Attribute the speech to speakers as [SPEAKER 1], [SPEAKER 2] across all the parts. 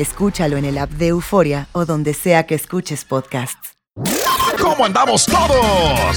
[SPEAKER 1] Escúchalo en el app de Euforia o donde sea que escuches podcasts.
[SPEAKER 2] ¿Cómo andamos todos?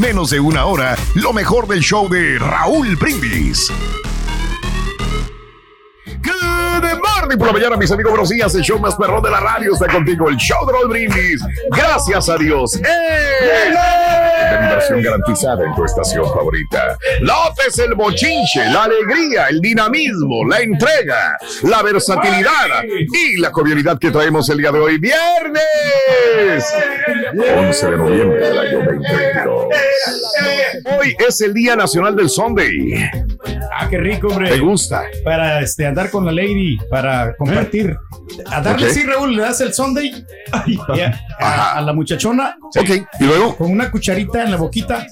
[SPEAKER 2] menos de una hora lo mejor del show de Raúl Brindis. Good morning por la mañana, mis amigos. Buenos. El show más perrón de la radio está contigo. El show de Raúl Brindis. Gracias a Dios. ¡Eh! La inversión garantizada en tu estación favorita. Notes el bochinche, la alegría, el dinamismo, la entrega, la versatilidad y la jovialidad que traemos el día de hoy. ¡Viernes! 11 de noviembre del año 2022. Hoy es el Día Nacional del Sunday.
[SPEAKER 3] Ah, qué rico, hombre.
[SPEAKER 2] ¿Te gusta?
[SPEAKER 3] Para este, andar con la lady, para compartir. A darle
[SPEAKER 2] Ok.
[SPEAKER 3] así, Raúl, le das el Sunday y a, a- a la muchachona.
[SPEAKER 2] Ok, y luego
[SPEAKER 3] Con una cucharita en la boquita.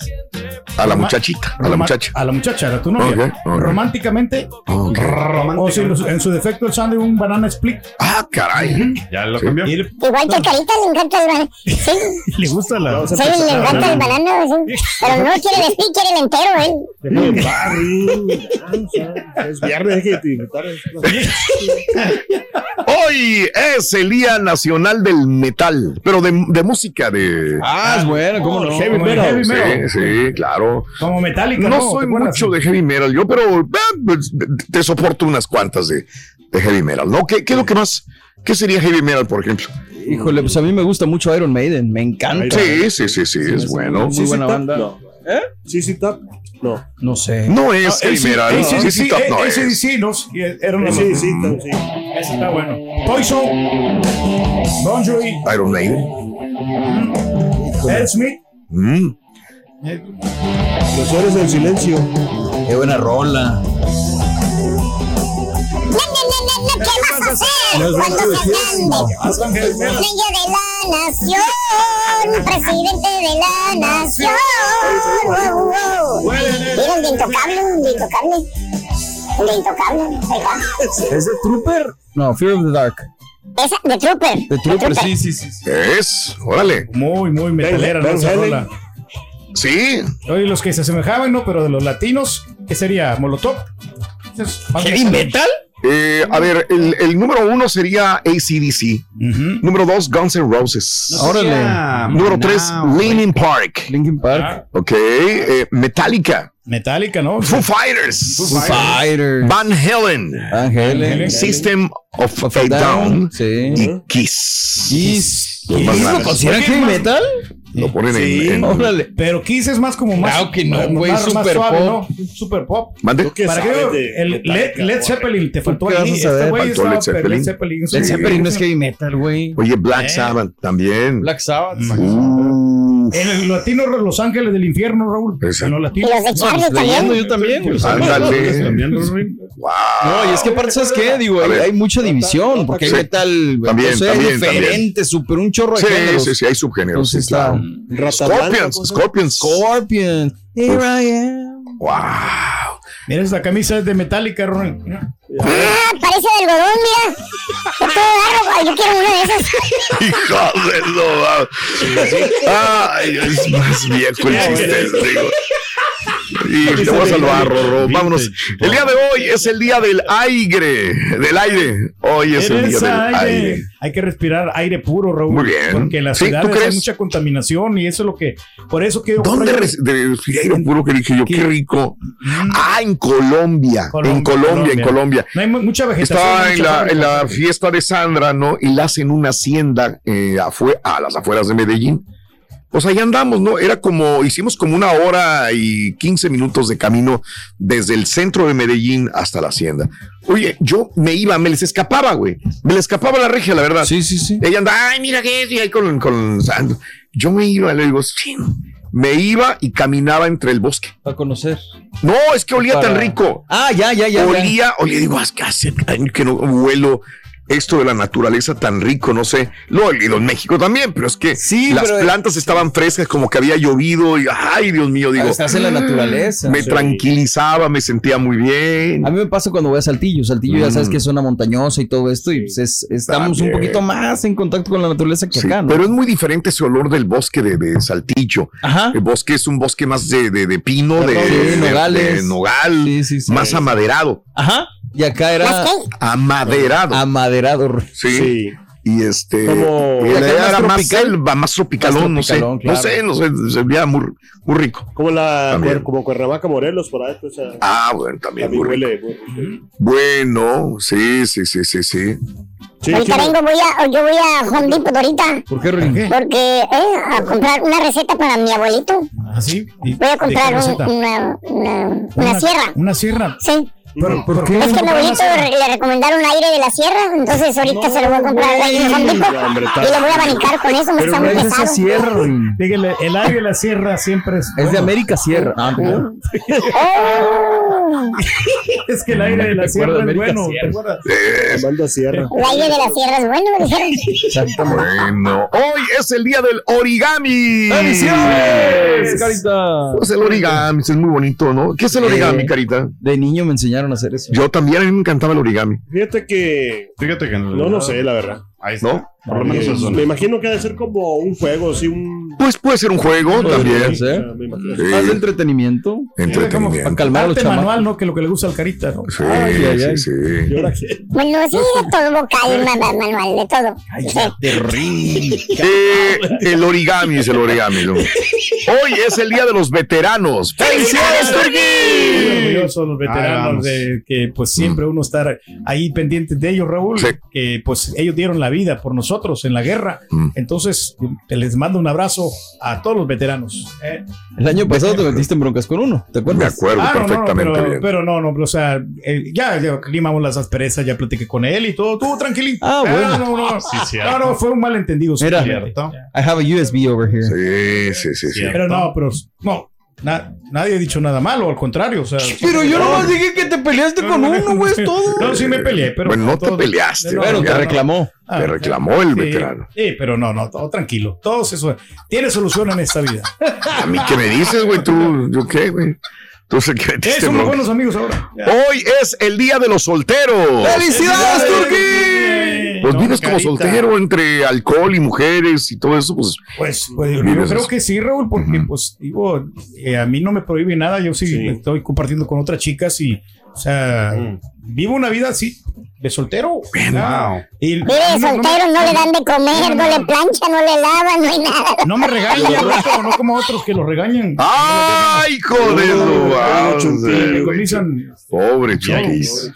[SPEAKER 2] a la muchachita, a la muchacha.
[SPEAKER 3] A la muchacha, a tu novia. Románticamente. O si en- en su defecto el Sunday, un banana split.
[SPEAKER 2] Ah, caray.
[SPEAKER 3] Ya lo
[SPEAKER 2] Sí.
[SPEAKER 3] cambió.
[SPEAKER 4] Igual que Carita le encanta el banano. Sí,
[SPEAKER 3] le gusta la.
[SPEAKER 4] sí, le encanta el banano. sí. Pero no quiere el split, quiere el entero, él.
[SPEAKER 5] Es viernes, hay que.
[SPEAKER 2] Hoy es el Día Nacional del Metal, pero de, de música de...
[SPEAKER 6] Ah, es bueno, ¿cómo no?
[SPEAKER 3] Heavy metal. Heavy
[SPEAKER 2] Sí,
[SPEAKER 3] metal.
[SPEAKER 2] sí, claro.
[SPEAKER 3] Como metálica.
[SPEAKER 2] No
[SPEAKER 3] No,
[SPEAKER 2] soy mucho de heavy metal yo, pero eh, pues, te soporto unas cuantas de, de heavy metal, ¿no? ¿Qué, ¿Qué es lo que más? ¿Qué sería heavy metal, por ejemplo?
[SPEAKER 6] Híjole, pues a mí me gusta mucho Iron Maiden, me encanta.
[SPEAKER 2] Sí, sí, sí, sí, es bueno.
[SPEAKER 6] Muy buena banda.
[SPEAKER 5] No. ¿Sí, sí, tap? No.
[SPEAKER 6] No sé.
[SPEAKER 2] No es sí, sí, top, no
[SPEAKER 3] AC/DC,
[SPEAKER 2] es.
[SPEAKER 3] sí, no, sí, era una
[SPEAKER 5] Sí, sí.
[SPEAKER 3] Ese está bueno. Poison, Bon Jovi,
[SPEAKER 2] Iron Maiden.
[SPEAKER 3] Ed Smith.
[SPEAKER 2] Mm.
[SPEAKER 5] Los héroes del silencio.
[SPEAKER 6] Qué buena rola.
[SPEAKER 4] ¿Qué vas a hacer cuando seas grande? Estrella de la nación, presidente de la nación. Wow, wow. Mira el de intocable, el de intocable. El de intocable, ahí está.
[SPEAKER 6] ¿Es de Trooper? No, Fear of the Dark.
[SPEAKER 4] Esa, de Trooper.
[SPEAKER 6] De Trooper, sí, sí, sí.
[SPEAKER 2] Es, órale.
[SPEAKER 3] Muy, muy metalera, ¿no? Esa rola.
[SPEAKER 2] Sí,
[SPEAKER 3] Oye, los que se asemejaban, ¿no? Pero de los latinos, ¿qué sería? ¿Molotov? Es-
[SPEAKER 6] ¿Heavy metal?
[SPEAKER 2] Eh, a ver, el, el número uno sería ACDC.
[SPEAKER 3] Ujú.
[SPEAKER 2] Número dos, Guns N' Roses.
[SPEAKER 6] Órale.
[SPEAKER 2] número tres, Linkin Park.
[SPEAKER 6] Linkin Park.
[SPEAKER 3] Ah,
[SPEAKER 2] Ok, eh, Metallica.
[SPEAKER 3] Metallica, ¿no?
[SPEAKER 2] Foo Fighters.
[SPEAKER 6] Foo Fighters.
[SPEAKER 2] Van Halen.
[SPEAKER 6] Ángel.
[SPEAKER 2] System of a
[SPEAKER 6] Down.
[SPEAKER 2] Down.
[SPEAKER 6] Sí.
[SPEAKER 2] Y Kiss.
[SPEAKER 6] Kiss. ¿Kiss lo consideran heavy metal?
[SPEAKER 2] Lo ponen
[SPEAKER 3] Sí,
[SPEAKER 2] en, en-
[SPEAKER 6] Órale.
[SPEAKER 3] Pero Kiss es más como más.
[SPEAKER 6] Claro que no, güey, super.
[SPEAKER 3] ¿no? Super pop.
[SPEAKER 2] ¿Mande?
[SPEAKER 5] ¿Qué
[SPEAKER 3] ¿Para qué? El Led, Led? Zeppelin te faltó ahí. Este güey estaba,
[SPEAKER 2] Led Zeppelin.
[SPEAKER 3] Led Zeppelin.
[SPEAKER 6] Led. Zeppelin no es heavy metal, güey.
[SPEAKER 2] Oye, Black
[SPEAKER 3] Eh.
[SPEAKER 2] Sabbath también.
[SPEAKER 6] Black Sabbath.
[SPEAKER 2] Uh,
[SPEAKER 3] el latino, Los Ángeles del Infierno, Raúl. En los latinos.
[SPEAKER 4] Los de Charlie
[SPEAKER 6] pues, leyendo
[SPEAKER 4] también.
[SPEAKER 6] yo también.
[SPEAKER 2] Wow.
[SPEAKER 6] No, y es que aparte, ¿sabes qué? Digo, hay, hay mucha división, porque hay metal, diferente, súper un chorro de
[SPEAKER 2] Sí,
[SPEAKER 6] géneros.
[SPEAKER 2] sí, sí, hay subgéneros.
[SPEAKER 6] Entonces
[SPEAKER 2] sí, claro.
[SPEAKER 6] está
[SPEAKER 5] Rata blanca,
[SPEAKER 2] Scorpions,
[SPEAKER 5] ¿cómo se
[SPEAKER 2] Scorpions.
[SPEAKER 6] Scorpion. Here I am.
[SPEAKER 2] Wow.
[SPEAKER 3] Mira, esta camisa es de Metallica, Raúl. Mira.
[SPEAKER 4] Ah, parece de algodón, mira. Está todo largo. Ay, Yo quiero una de esas.
[SPEAKER 2] Hijo de no. Ay, es más viejo el chiste, digo. Y te voy a salvar, Rorro. Vámonos. El día de hoy es el día del aire. Del aire. Hoy es el día del
[SPEAKER 3] aire. Hay que respirar aire puro, Raúl.
[SPEAKER 2] Muy bien.
[SPEAKER 3] Porque en las
[SPEAKER 2] Sí, ¿tú
[SPEAKER 3] ciudades hay mucha contaminación y eso es lo que. Por eso que.
[SPEAKER 2] ¿Dónde res- de aire puro que dije yo? Qué rico. Ah, en Colombia. En Colombia, en Colombia.
[SPEAKER 3] No hay mu- mucha vegetación.
[SPEAKER 2] Estaba en la, fiesta de Sandra, ¿no? Y la hacen una hacienda eh, a las afueras de Medellín. Pues ahí andamos, ¿no? Era como, hicimos como una hora y 15 minutos de camino desde el centro de Medellín hasta la hacienda. Oye, yo me iba, me les escapaba, güey. Me les escapaba la regia, la verdad.
[SPEAKER 6] Sí, sí, sí.
[SPEAKER 2] Ella anda, ay, mira qué es, y ahí con, con. Yo me iba, le digo, sí. Me iba y caminaba entre el bosque.
[SPEAKER 6] Para conocer.
[SPEAKER 2] No, es que olía
[SPEAKER 6] Para-
[SPEAKER 2] tan rico
[SPEAKER 6] Ah, ya, ya, ya. ya.
[SPEAKER 2] olía, olía, digo, "Es que hace que no huelo esto de la naturaleza tan rico, no sé. Lo he olido en México también, pero es que
[SPEAKER 6] Sí,
[SPEAKER 2] las
[SPEAKER 6] pero-
[SPEAKER 2] plantas estaban frescas, como que había llovido y, ay, Dios mío, digo,
[SPEAKER 6] Estás en la naturaleza.
[SPEAKER 2] me
[SPEAKER 6] Sí.
[SPEAKER 2] tranquilizaba, me sentía muy bien.
[SPEAKER 6] A mí me pasa cuando voy a Saltillo. Saltillo ya sabes que es zona montañosa y todo esto, y pues es- estamos un poquito más en contacto con la naturaleza que
[SPEAKER 2] Sí,
[SPEAKER 6] acá, ¿no?
[SPEAKER 2] Pero es muy diferente ese olor del bosque de, de Saltillo.
[SPEAKER 6] Ajá.
[SPEAKER 2] El bosque es un bosque más de, de- de pino, de,
[SPEAKER 6] nogales.
[SPEAKER 2] de nogal,
[SPEAKER 6] Sí, sí, sí.
[SPEAKER 2] más amaderado.
[SPEAKER 6] Ajá. Y acá era.
[SPEAKER 2] Amaderado.
[SPEAKER 6] amaderado.
[SPEAKER 2] sí.
[SPEAKER 5] Sí.
[SPEAKER 2] Y este.
[SPEAKER 5] Como-
[SPEAKER 2] y
[SPEAKER 6] acá
[SPEAKER 2] era
[SPEAKER 6] más tropical.
[SPEAKER 2] selva, más tropicalón,
[SPEAKER 6] Más
[SPEAKER 2] no sé.
[SPEAKER 6] tropicalón, claro.
[SPEAKER 2] No sé, no sé. Se veía muy, muy rico.
[SPEAKER 5] Como la
[SPEAKER 2] También.
[SPEAKER 5] como Cuernavaca, Morelos, por ahí. Pues,
[SPEAKER 2] Ah, bueno, también muy rico.
[SPEAKER 5] huele. huele-
[SPEAKER 2] Bueno, sí, sí, sí, sí, sí.
[SPEAKER 5] Sí,
[SPEAKER 4] Ahorita
[SPEAKER 5] quiero-
[SPEAKER 4] vengo, voy a, yo voy a Home Depot ahorita.
[SPEAKER 6] ¿Por qué, Rin?
[SPEAKER 4] Porque, eh, a comprar una receta para mi abuelito.
[SPEAKER 3] Así.
[SPEAKER 4] Voy a comprar un- una, una, una sierra.
[SPEAKER 3] Una sierra.
[SPEAKER 4] Sí.
[SPEAKER 3] Pero, ¿por
[SPEAKER 4] Es que mi abuelito le recomendaron aire de la sierra, entonces ahorita se lo voy a comprar
[SPEAKER 5] hombre,
[SPEAKER 4] Y lo voy a abanicar con eso, me
[SPEAKER 6] Pero
[SPEAKER 4] está muy
[SPEAKER 6] es esa
[SPEAKER 4] pesado.
[SPEAKER 6] sierra.
[SPEAKER 3] Dígale, el aire de la sierra siempre es.
[SPEAKER 6] Es de. América Sierra. Ah.
[SPEAKER 4] Oh,
[SPEAKER 3] Es que el aire de la sierra es bueno.
[SPEAKER 6] Sierra.
[SPEAKER 3] ¿te acuerdas?
[SPEAKER 5] Sierra.
[SPEAKER 4] el aire de la sierra es bueno.
[SPEAKER 6] Exactamente.
[SPEAKER 2] bueno, hoy es el día del origami.
[SPEAKER 6] ¡Felicidades, Carita!
[SPEAKER 2] Pues el origami es muy bonito, ¿no? ¿Qué es el origami,
[SPEAKER 6] Eh,
[SPEAKER 2] Carita?
[SPEAKER 6] De niño me enseñaron a hacer eso.
[SPEAKER 2] Yo también, a mí me encantaba el origami,
[SPEAKER 5] Fíjate que.
[SPEAKER 7] Fíjate que
[SPEAKER 5] No, no sé, la verdad.
[SPEAKER 7] Ahí está.
[SPEAKER 2] ¿no?
[SPEAKER 7] Por lo menos
[SPEAKER 5] Eh,
[SPEAKER 7] eso.
[SPEAKER 5] me imagino que ha de ser como un juego, así un.
[SPEAKER 2] Pues puede ser un juego también.
[SPEAKER 5] sea, me imagino.
[SPEAKER 2] Sí,
[SPEAKER 6] Más de entretenimiento. Para
[SPEAKER 2] entretenimiento.
[SPEAKER 6] calmar a los
[SPEAKER 3] Arte manual,
[SPEAKER 6] chamacos.
[SPEAKER 3] ¿no? Que lo que le gusta al carita, ¿no?
[SPEAKER 2] Sí,
[SPEAKER 6] Ay, ay, ay.
[SPEAKER 2] sí,
[SPEAKER 5] ¿Y
[SPEAKER 2] sí.
[SPEAKER 4] Bueno, sí, de todo vocal, ma- ma- manual, de todo. Sí.
[SPEAKER 2] Eh, el origami es el origami. ¿no? Hoy es el día de los veteranos. ¡Felicidades, Turquí!
[SPEAKER 3] orgullosos los veteranos de que pues siempre uno estar ahí pendiente de ellos, Raúl,
[SPEAKER 2] Sí.
[SPEAKER 3] que pues ellos dieron la vida por nosotros en la guerra.
[SPEAKER 2] Mm.
[SPEAKER 3] Entonces, les mando un abrazo a todos los veteranos. ¿eh?
[SPEAKER 6] El año pasado te metiste en broncas con uno, ¿te
[SPEAKER 2] Me
[SPEAKER 6] acuerdas?
[SPEAKER 2] acuerdo
[SPEAKER 3] Ah, no, no, no,
[SPEAKER 2] perfectamente
[SPEAKER 3] pero,
[SPEAKER 2] bien.
[SPEAKER 3] pero no, no, pero, o sea, eh, ya, ya limamos las asperezas, ya platiqué con él y todo, todo tranquilito.
[SPEAKER 6] Ah, bueno.
[SPEAKER 3] no, no,
[SPEAKER 7] Sí, cierto.
[SPEAKER 3] no, no, fue un malentendido.
[SPEAKER 6] Mira.
[SPEAKER 7] Cierto.
[SPEAKER 6] I have a USB over here.
[SPEAKER 2] Sí, sí, sí, sí.
[SPEAKER 3] Pero no, pero no, na- nadie ha dicho nada malo, al contrario, o sea.
[SPEAKER 6] Pero yo nomás dije que te peleaste
[SPEAKER 3] No,
[SPEAKER 6] con
[SPEAKER 3] no,
[SPEAKER 6] uno, güey, es todo.
[SPEAKER 3] No, sí me peleé, pero.
[SPEAKER 2] Bueno, no te
[SPEAKER 3] todo-
[SPEAKER 2] peleaste,
[SPEAKER 3] no,
[SPEAKER 6] Bueno,
[SPEAKER 3] ya
[SPEAKER 6] te
[SPEAKER 3] no.
[SPEAKER 6] reclamó.
[SPEAKER 3] Ah,
[SPEAKER 2] Te reclamó el
[SPEAKER 3] sí,
[SPEAKER 2] veterano.
[SPEAKER 3] Sí, pero no, no, todo tranquilo. Todo eso tiene solución en esta vida.
[SPEAKER 2] A mí, ¿qué me dices, güey? ¿Tú, yo qué, güey? Tú sé que
[SPEAKER 3] Eh,
[SPEAKER 2] metiste
[SPEAKER 3] somos buenos amigos ahora. Ya.
[SPEAKER 2] Hoy es el día de los solteros.
[SPEAKER 6] ¡Felicidades, Turquí!
[SPEAKER 2] Pues
[SPEAKER 3] No,
[SPEAKER 2] vives como soltero entre alcohol y mujeres y todo eso, pues
[SPEAKER 3] Pues, pues, yo creo
[SPEAKER 2] eso.
[SPEAKER 3] que sí, Raúl, porque pues digo, eh, a mí no me prohíbe nada, yo sí,
[SPEAKER 5] Sí.
[SPEAKER 3] estoy compartiendo con otras chicas y, o sea,
[SPEAKER 5] Mm.
[SPEAKER 3] vivo una vida así, de soltero.
[SPEAKER 7] Wow.
[SPEAKER 3] y
[SPEAKER 4] de
[SPEAKER 3] no- no-
[SPEAKER 4] soltero, no le dan de comer, no le planchan, no le lavan, no hay nada.
[SPEAKER 3] No me regañan, no, no como otros que los regañan.
[SPEAKER 2] ¡Ay,
[SPEAKER 3] comienzan,
[SPEAKER 2] Pobre Chuquis.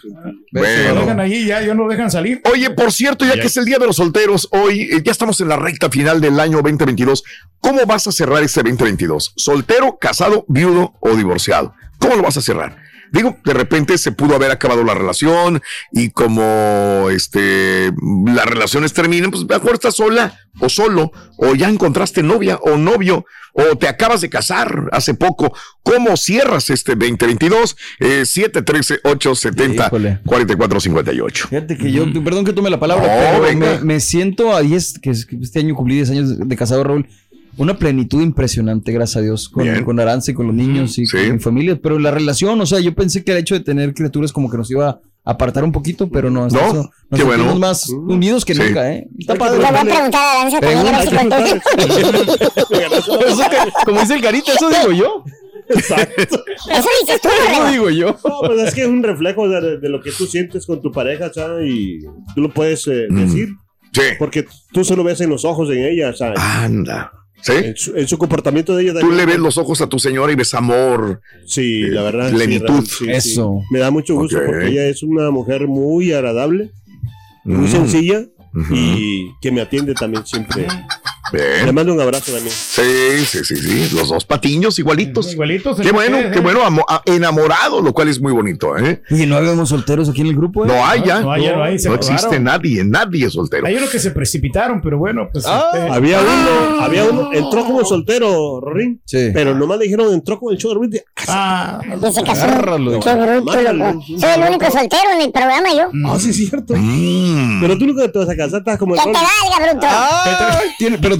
[SPEAKER 3] lo
[SPEAKER 2] Bueno.
[SPEAKER 3] dejan ahí, ya, yo no lo dejan salir.
[SPEAKER 2] Oye, por cierto, ya que es el Día de los Solteros, hoy eh, ya estamos en la recta final del año 2022. ¿Cómo vas a cerrar este 2022? ¿Soltero, casado, viudo o divorciado? ¿Cómo lo vas a cerrar? Digo, de repente se pudo haber acabado la relación y como este las relaciones terminan, pues mejor estás sola, o solo, o ya encontraste novia o novio, o te acabas de casar hace poco. ¿Cómo cierras este 2022? Eh, 713-870-4458.
[SPEAKER 6] Fíjate que yo, perdón que tome la palabra,
[SPEAKER 2] No,
[SPEAKER 6] pero me, me siento a 10, que es- que este año cumplí 10 años de, de casado, Raúl. Una plenitud impresionante, gracias a Dios, con, con Aranza y con los niños y
[SPEAKER 2] Sí.
[SPEAKER 6] con mi familia. Pero la relación, o sea, yo pensé que el hecho de tener criaturas como que nos iba a apartar un poquito, pero no, hasta
[SPEAKER 2] No,
[SPEAKER 6] eso, nos
[SPEAKER 2] qué bueno.
[SPEAKER 6] más unidos que
[SPEAKER 2] Sí.
[SPEAKER 6] nunca, ¿eh? Está
[SPEAKER 4] Le
[SPEAKER 6] padre.
[SPEAKER 4] voy a preguntar a Aranza también a ver si contesta.
[SPEAKER 6] Eso que- como dice el carita, eso digo yo.
[SPEAKER 5] Exacto.
[SPEAKER 4] Eso dices tú,
[SPEAKER 6] Eso
[SPEAKER 4] Borrego.
[SPEAKER 6] digo yo.
[SPEAKER 5] No, pues es que es un reflejo de, de lo que tú sientes con tu pareja, ¿sabes? Y tú lo puedes eh,
[SPEAKER 2] Mm.
[SPEAKER 5] decir.
[SPEAKER 2] Sí.
[SPEAKER 5] Porque tú solo ves en los ojos en ella, ¿sabes?
[SPEAKER 2] Anda. ¿Sí?
[SPEAKER 5] En, su, en su comportamiento de ella.
[SPEAKER 2] Tú le ves los ojos a tu señora y ves amor.
[SPEAKER 5] Sí, la verdad.
[SPEAKER 2] Plenitud.
[SPEAKER 5] Sí.
[SPEAKER 6] Eso.
[SPEAKER 5] Me da mucho gusto porque ella es una mujer muy agradable, muy
[SPEAKER 2] Mm.
[SPEAKER 5] sencilla y que me atiende también siempre. Le
[SPEAKER 2] Bien.
[SPEAKER 5] mando un abrazo también.
[SPEAKER 2] Sí, sí, sí, sí. Los dos patiños igualitos.
[SPEAKER 3] Igualitos.
[SPEAKER 2] Qué bueno, qué bueno, enamorado, lo cual es muy bonito, ¿eh?
[SPEAKER 6] Y no habíamos solteros aquí en el grupo, ¿eh?
[SPEAKER 2] No hay ya.
[SPEAKER 3] No hay, ya no hay, se
[SPEAKER 2] No
[SPEAKER 3] acabaron.
[SPEAKER 2] existe nadie, nadie es soltero.
[SPEAKER 3] Hay unos que se precipitaron, pero bueno, pues.
[SPEAKER 6] Ah,
[SPEAKER 3] este,
[SPEAKER 5] Había uno, había uno, entró como soltero, Rorín.
[SPEAKER 6] Sí.
[SPEAKER 5] Pero nomás le dijeron, entró con el show de Rorín.
[SPEAKER 3] ah,
[SPEAKER 4] Dice que
[SPEAKER 6] Agárralo.
[SPEAKER 4] Qué bruto, loco. Soy el único soltero en el programa, yo.
[SPEAKER 5] Ah, sí, es cierto.
[SPEAKER 2] Mm.
[SPEAKER 5] Pero tú nunca te vas a casar, estás como el
[SPEAKER 4] Que te valga, bruto.
[SPEAKER 6] Ah, pero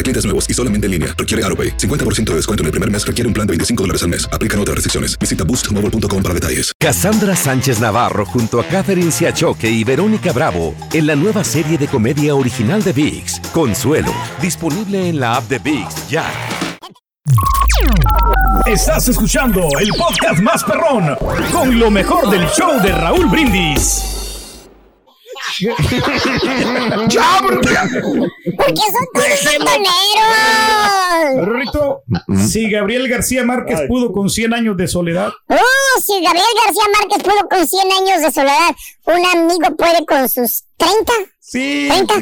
[SPEAKER 8] Para clientes nuevos y solamente en línea, requiere AroPay. 50% de descuento en el primer mes requiere un plan de 25 dólares al mes. Aplican otras restricciones. Visita boostmobile.com para detalles.
[SPEAKER 7] Cassandra Sánchez Navarro junto a Catherine Siachoque y Verónica Bravo en la nueva serie de comedia original de VIX, Consuelo, disponible en la app de VIX ya.
[SPEAKER 9] Estás escuchando el podcast más perrón con lo mejor del show de Raúl Brindis.
[SPEAKER 2] ¡Ya, porque-
[SPEAKER 4] ¿Por qué son todos?
[SPEAKER 3] Rorrito, si Gabriel García Márquez
[SPEAKER 5] Ay.
[SPEAKER 3] pudo con 100 años de soledad,
[SPEAKER 4] Oh, si Gabriel García Márquez pudo con 100 años de soledad, un amigo puede con sus 30.
[SPEAKER 3] sí,
[SPEAKER 4] ¿Treinta?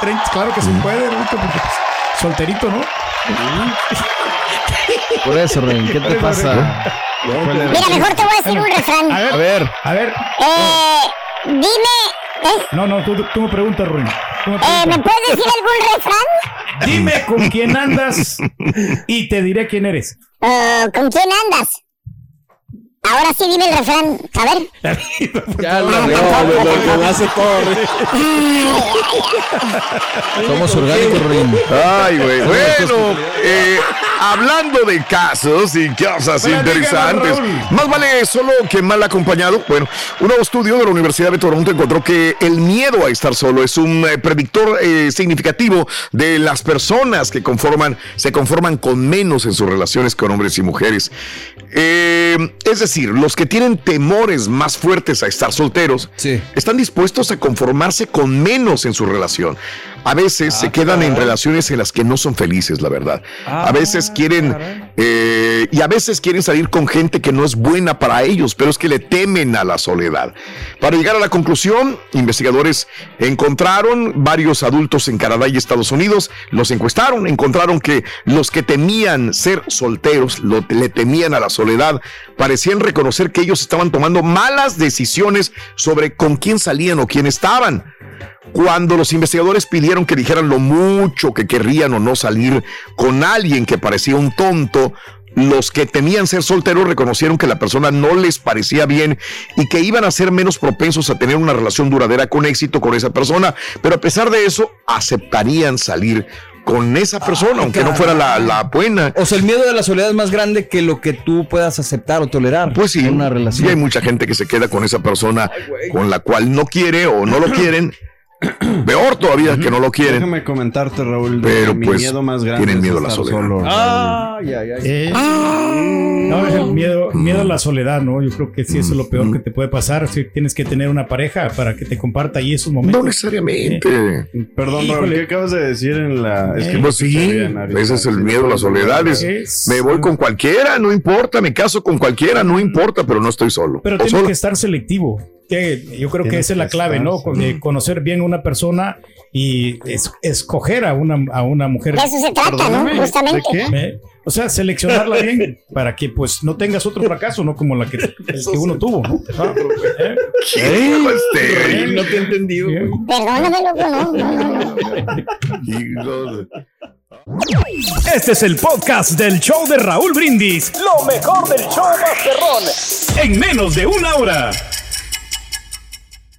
[SPEAKER 3] 30, claro que se puede, Rorrito, porque pues, solterito, ¿no?
[SPEAKER 6] Por eso, Rey, ¿qué te pasa?
[SPEAKER 4] Mira, mejor te voy a decir un refrán.
[SPEAKER 3] A ver,
[SPEAKER 6] A ver,
[SPEAKER 3] a ver,
[SPEAKER 4] Eh, dime, eh,
[SPEAKER 3] no, no, tú, tú me preguntas, Ruin. Me
[SPEAKER 4] eh. ¿me puedes decir algún refrán?
[SPEAKER 3] Dime con quién andas y te diré quién eres.
[SPEAKER 4] Eh, ¿Con quién andas? Ahora sí dime el refrán. A ver.
[SPEAKER 6] ya lo
[SPEAKER 5] lo, lo- lo hace todo.
[SPEAKER 6] Somos orgánicos, Rey.
[SPEAKER 2] Ay, güey. Bueno, eh, hablando de casos y cosas interesantes, más vale solo que mal acompañado. Bueno, un nuevo estudio de la Universidad de Toronto encontró que el miedo a estar solo es un eh, predictor eh, significativo de las personas que conforman, se conforman con menos en sus relaciones con hombres y mujeres. Eh, es decir, los que tienen temores más fuertes a estar solteros
[SPEAKER 6] Sí.
[SPEAKER 2] están dispuestos a conformarse con menos en su relación. A veces se quedan en relaciones en las que no son felices, la verdad. a veces quieren eh, y a veces quieren salir con gente que no es buena para ellos, pero es que le temen a la soledad. Para llegar a la conclusión, investigadores encontraron varios adultos en Canadá y Estados Unidos, los encuestaron, encontraron que los que temían ser solteros, lo- le temían a la soledad, parecían reconocer que ellos estaban tomando malas decisiones sobre con quién salían o quién estaban. Cuando los investigadores pidieron que dijeran lo mucho que querrían o no salir con alguien que parecía un tonto, los que temían ser solteros reconocieron que la persona no les parecía bien y que iban a ser menos propensos a tener una relación duradera con éxito con esa persona, pero a pesar de eso aceptarían salir con esa persona, aunque no fuera la, la buena.
[SPEAKER 6] O sea, el miedo de la soledad es más grande que lo que tú puedas aceptar o tolerar.
[SPEAKER 2] Pues sí,
[SPEAKER 6] en una
[SPEAKER 2] sí
[SPEAKER 6] relación.
[SPEAKER 2] hay mucha gente que se queda con esa persona con la cual no quiere o no lo quieren Peor todavía que no lo quieren.
[SPEAKER 10] Déjame comentarte, Raúl.
[SPEAKER 2] Pero,
[SPEAKER 10] mi
[SPEAKER 2] pues,
[SPEAKER 10] miedo más grande
[SPEAKER 2] tienen
[SPEAKER 10] es
[SPEAKER 2] miedo a la soledad.
[SPEAKER 10] solo,
[SPEAKER 6] Ah.
[SPEAKER 10] Raúl.
[SPEAKER 6] Ay, ay, ay.
[SPEAKER 3] Eh,
[SPEAKER 2] Ah.
[SPEAKER 3] No, es el miedo, miedo a la soledad, ¿no? Yo creo que sí, eso es lo peor que te puede pasar. Si tienes que tener una pareja para que te comparta ahí esos momentos.
[SPEAKER 2] No necesariamente.
[SPEAKER 10] Perdón, Raúl. ¿qué acabas de decir en la...? Es que
[SPEAKER 2] Pues sí, ese es el miedo a la soledad. es, me voy con cualquiera, no importa, me caso con cualquiera, no importa, pero no estoy solo.
[SPEAKER 3] Pero tienes que estar selectivo. Que yo creo que esa es la clave,
[SPEAKER 10] estar,
[SPEAKER 3] ¿no? De conocer bien a una persona y es- escoger a una, a una mujer.
[SPEAKER 4] De eso se trata, ¿no? Justamente.
[SPEAKER 10] ¿de qué?
[SPEAKER 3] ¿eh? O sea, seleccionarla bien para que pues no tengas otro fracaso, ¿no? Como la que, el que uno tuvo, ¿no? Ah, ¿eh?
[SPEAKER 2] ¿Qué dijo este?
[SPEAKER 6] No te he entendido.
[SPEAKER 4] Perdóname, loco, no, no, no,
[SPEAKER 11] Este es el podcast del show de Raúl Brindis. Lo mejor del show Masterrón. En menos de una hora.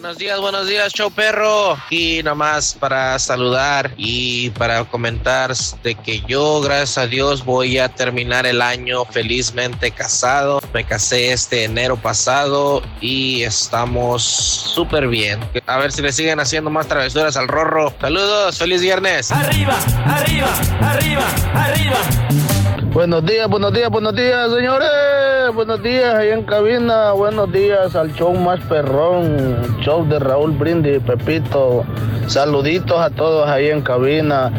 [SPEAKER 12] Buenos días, buenos días, show perro. Y nomás para saludar y para comentar de que yo, gracias a Dios, voy a terminar el año felizmente casado. Me casé este enero pasado y estamos súper bien. A ver si le siguen haciendo más travesuras al rorro. Saludos, feliz viernes.
[SPEAKER 11] Arriba, arriba, arriba, arriba.
[SPEAKER 13] Buenos días, buenos días, buenos días, señores. Buenos días ahí en cabina. Buenos días al show más perrón. Show de Raúl Brindis, Pepito. Saluditos a todos ahí en cabina.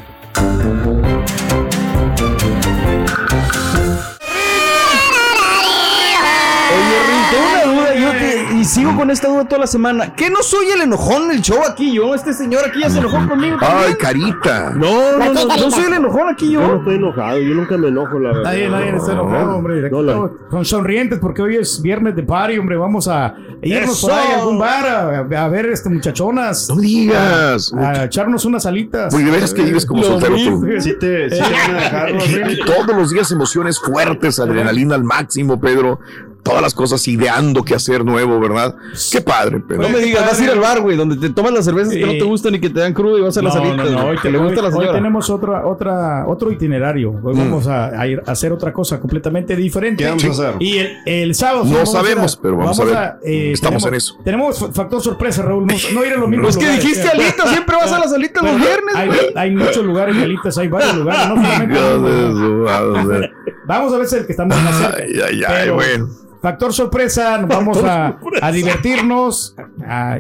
[SPEAKER 6] Sigo con esta duda toda la semana. ¿Qué no soy el enojón del show aquí yo? Este señor aquí ya se enojó conmigo.
[SPEAKER 2] Ay, carita.
[SPEAKER 6] No, no, no, no soy el enojón aquí
[SPEAKER 5] Yo no estoy enojado, yo nunca me enojo, la verdad.
[SPEAKER 3] Nadie, nadie está enojado, hombre.
[SPEAKER 5] No, la-
[SPEAKER 3] Con sonrientes, porque hoy es viernes de party, hombre. Vamos a irnos
[SPEAKER 6] ¡Eso!
[SPEAKER 3] por ahí a algún bar a, a ver este muchachonas.
[SPEAKER 2] No digas.
[SPEAKER 3] A, a echarnos unas alitas.
[SPEAKER 2] De veras que vives como soltero tú.
[SPEAKER 10] Sí te, sí te van a dejar, Raúl.
[SPEAKER 2] Todos los días emociones fuertes, adrenalina al máximo, Pedro. Todas las cosas ideando qué hacer nuevo, ¿verdad? Qué padre, Pedro.
[SPEAKER 6] No me digas, vas a ir al bar, güey, donde te tomas las cervezas que no
[SPEAKER 3] Sí.
[SPEAKER 6] te gustan y que te dan crudo y vas a las
[SPEAKER 3] No,
[SPEAKER 6] salitas.
[SPEAKER 3] no, no, hoy,
[SPEAKER 6] que
[SPEAKER 3] te-
[SPEAKER 6] le gusta a la
[SPEAKER 3] hoy- hoy
[SPEAKER 6] señora.
[SPEAKER 3] tenemos otra, otra, otro itinerario. Hoy
[SPEAKER 2] Mm.
[SPEAKER 3] vamos a, a ir a hacer otra cosa completamente diferente.
[SPEAKER 10] ¿Qué vamos a hacer?
[SPEAKER 3] Y el, el sábado.
[SPEAKER 2] No
[SPEAKER 3] vamos a
[SPEAKER 2] sabemos, pero vamos a ver. Estamos
[SPEAKER 3] tenemos,
[SPEAKER 2] en eso.
[SPEAKER 3] Tenemos fa- factor sorpresa, Raúl. No, no ir a los mismos
[SPEAKER 6] Pues que
[SPEAKER 3] lugares.
[SPEAKER 6] dijiste alitas, siempre vas a las alitas los
[SPEAKER 3] Pero
[SPEAKER 6] viernes,
[SPEAKER 3] Hay,
[SPEAKER 6] güey.
[SPEAKER 3] hay muchos lugares de alitas, hay varios lugares. No. Vamos a ver si el que estamos más cerca.
[SPEAKER 2] Ay, ay, ay,
[SPEAKER 3] Pero-
[SPEAKER 2] bueno.
[SPEAKER 3] Factor sorpresa, nos vamos a, a divertirnos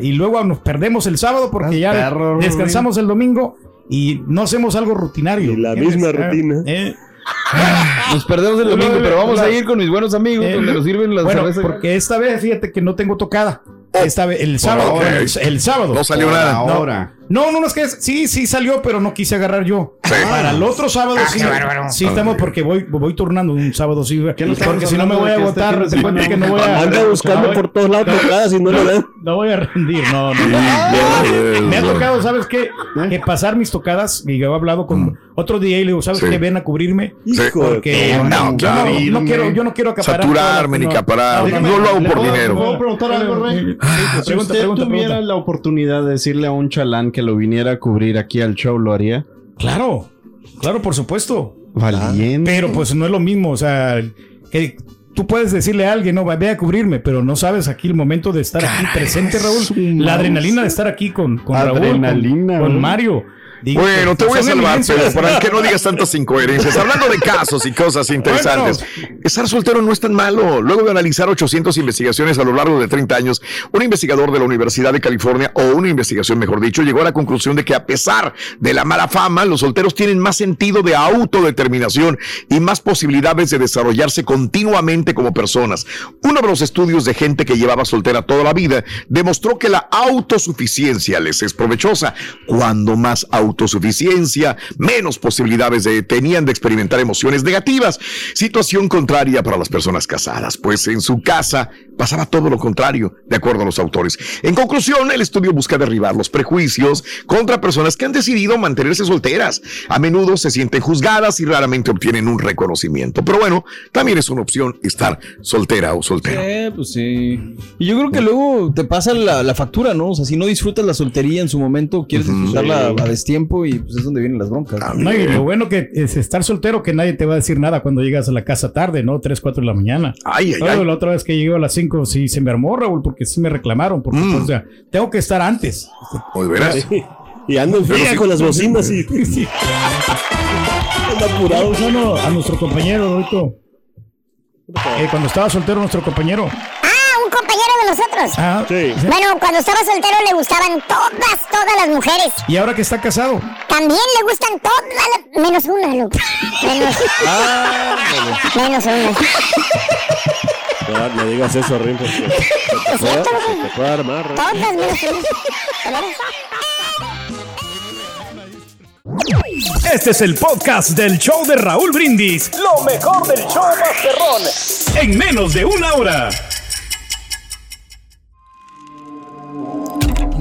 [SPEAKER 3] y luego nos perdemos el sábado porque ya
[SPEAKER 10] perro,
[SPEAKER 3] descansamos el domingo y no hacemos algo rutinario.
[SPEAKER 5] Y la misma rutina.
[SPEAKER 3] eh.
[SPEAKER 6] Nos perdemos el domingo, pero vamos a ir con mis buenos amigos
[SPEAKER 3] Eh,
[SPEAKER 6] donde nos sirven las
[SPEAKER 3] Bueno,
[SPEAKER 6] cervezas.
[SPEAKER 3] porque esta vez fíjate que no tengo tocada. Esta vez, el sábado, el, el sábado.
[SPEAKER 2] No salió nada.
[SPEAKER 10] ahora.
[SPEAKER 3] No, no, no, es que es- sí, sí salió, pero no quise agarrar yo. Para el otro sábado
[SPEAKER 4] Ah,
[SPEAKER 3] sí,
[SPEAKER 4] bárbaro.
[SPEAKER 3] sí estamos porque voy, voy turnando un sábado sí,
[SPEAKER 10] no
[SPEAKER 3] porque si no me voy a
[SPEAKER 10] este
[SPEAKER 3] agotar,
[SPEAKER 10] fin de
[SPEAKER 3] te cuento
[SPEAKER 10] semana
[SPEAKER 3] que no voy a
[SPEAKER 5] Anda buscando
[SPEAKER 3] no,
[SPEAKER 5] por todos lados tocadas y no lo ven.
[SPEAKER 3] no voy a rendir, no, no. Me ha tocado, ¿sabes qué? Que pasar mis tocadas, y yo he hablado con otro DJ y le digo, ¿sabes
[SPEAKER 2] Sí.
[SPEAKER 3] qué? Ven a cubrirme.
[SPEAKER 2] Sí.
[SPEAKER 3] Porque
[SPEAKER 2] No,
[SPEAKER 3] no, yo
[SPEAKER 2] claro.
[SPEAKER 3] no, no quiero, yo no quiero acaparar.
[SPEAKER 2] Saturarme ni
[SPEAKER 3] no.
[SPEAKER 2] acaparar.
[SPEAKER 3] No,
[SPEAKER 2] No, lo hago
[SPEAKER 3] ¿le
[SPEAKER 2] por dinero.
[SPEAKER 10] ¿Puedo preguntar algo, Rubén?
[SPEAKER 3] Sí,
[SPEAKER 10] Si
[SPEAKER 3] pregunta,
[SPEAKER 10] usted tuviera la oportunidad de decirle a un chalán que lo viniera a cubrir aquí al show, ¿lo haría?
[SPEAKER 3] Claro, claro, por supuesto.
[SPEAKER 10] Valiente.
[SPEAKER 3] Pero pues no es lo mismo, o sea, que tú puedes decirle a alguien, no, ve a cubrirme, pero no sabes aquí el momento de estar aquí presente, Raúl. La adrenalina de estar aquí con, con Raúl, con-
[SPEAKER 10] Adrenalina,
[SPEAKER 3] con,
[SPEAKER 10] ¿no?
[SPEAKER 3] Mario. Digo,
[SPEAKER 2] Bueno, te voy a salvar. Pedro, para que no digas tantas incoherencias. Hablando de casos y cosas interesantes, estar soltero no es tan malo. Luego de analizar 800 investigaciones a lo largo de 30 años, un investigador de la Universidad de California, o una investigación, mejor dicho, llegó a la conclusión de que a pesar de la mala fama, los solteros tienen más sentido de autodeterminación y más posibilidades de desarrollarse continuamente como personas. Uno de los estudios de gente que llevaba soltera toda la vida demostró que la autosuficiencia les es provechosa. Cuando más autosuficiencia, menos posibilidades de, tenían de experimentar emociones negativas. Situación contraria para las personas casadas, pues en su casa pasaba todo lo contrario, de acuerdo a los autores. En conclusión, el estudio busca derribar los prejuicios contra personas que han decidido mantenerse solteras. A menudo se sienten juzgadas y raramente obtienen un reconocimiento. Pero bueno, también es una opción estar soltera o soltero.
[SPEAKER 6] Sí, pues sí. Y yo creo que luego te pasa la, la factura, ¿no? O sea, si no disfrutas la soltería en su momento, quieres disfrutarla a destiempo y pues es donde vienen las broncas.
[SPEAKER 3] No, y lo bueno que es estar soltero, que nadie te va a decir nada cuando llegas a la casa tarde, ¿no? 3, 4 de la mañana.
[SPEAKER 2] Ay, ay.
[SPEAKER 3] La otra vez que llegué a las 5, sí se me armó, Raúl, porque sí me reclamaron. Porque,
[SPEAKER 2] Mm.
[SPEAKER 3] o sea, tengo que estar antes.
[SPEAKER 2] ¿O de veras?
[SPEAKER 5] Y ando en friega con las bocinas y.
[SPEAKER 3] Sí. Apurados, no, no, a nuestro compañero. Eh, cuando estaba soltero, nuestro compañero.
[SPEAKER 4] Ah, un compañero de nosotros.
[SPEAKER 3] Ah, sí.
[SPEAKER 4] Bueno, cuando estaba soltero le gustaban todas, todas las mujeres.
[SPEAKER 3] Y ahora que está casado.
[SPEAKER 4] También le gustan todas las... Menos una, Luke. Menos...
[SPEAKER 5] Ah,
[SPEAKER 4] Menos una.
[SPEAKER 5] No, no digas eso, Rin, porque te puede, te puede armar. Rin.
[SPEAKER 4] Todas menos una.
[SPEAKER 14] Este es el podcast del show de Raúl Brindis. Lo mejor del show Masterrón. En menos de una hora.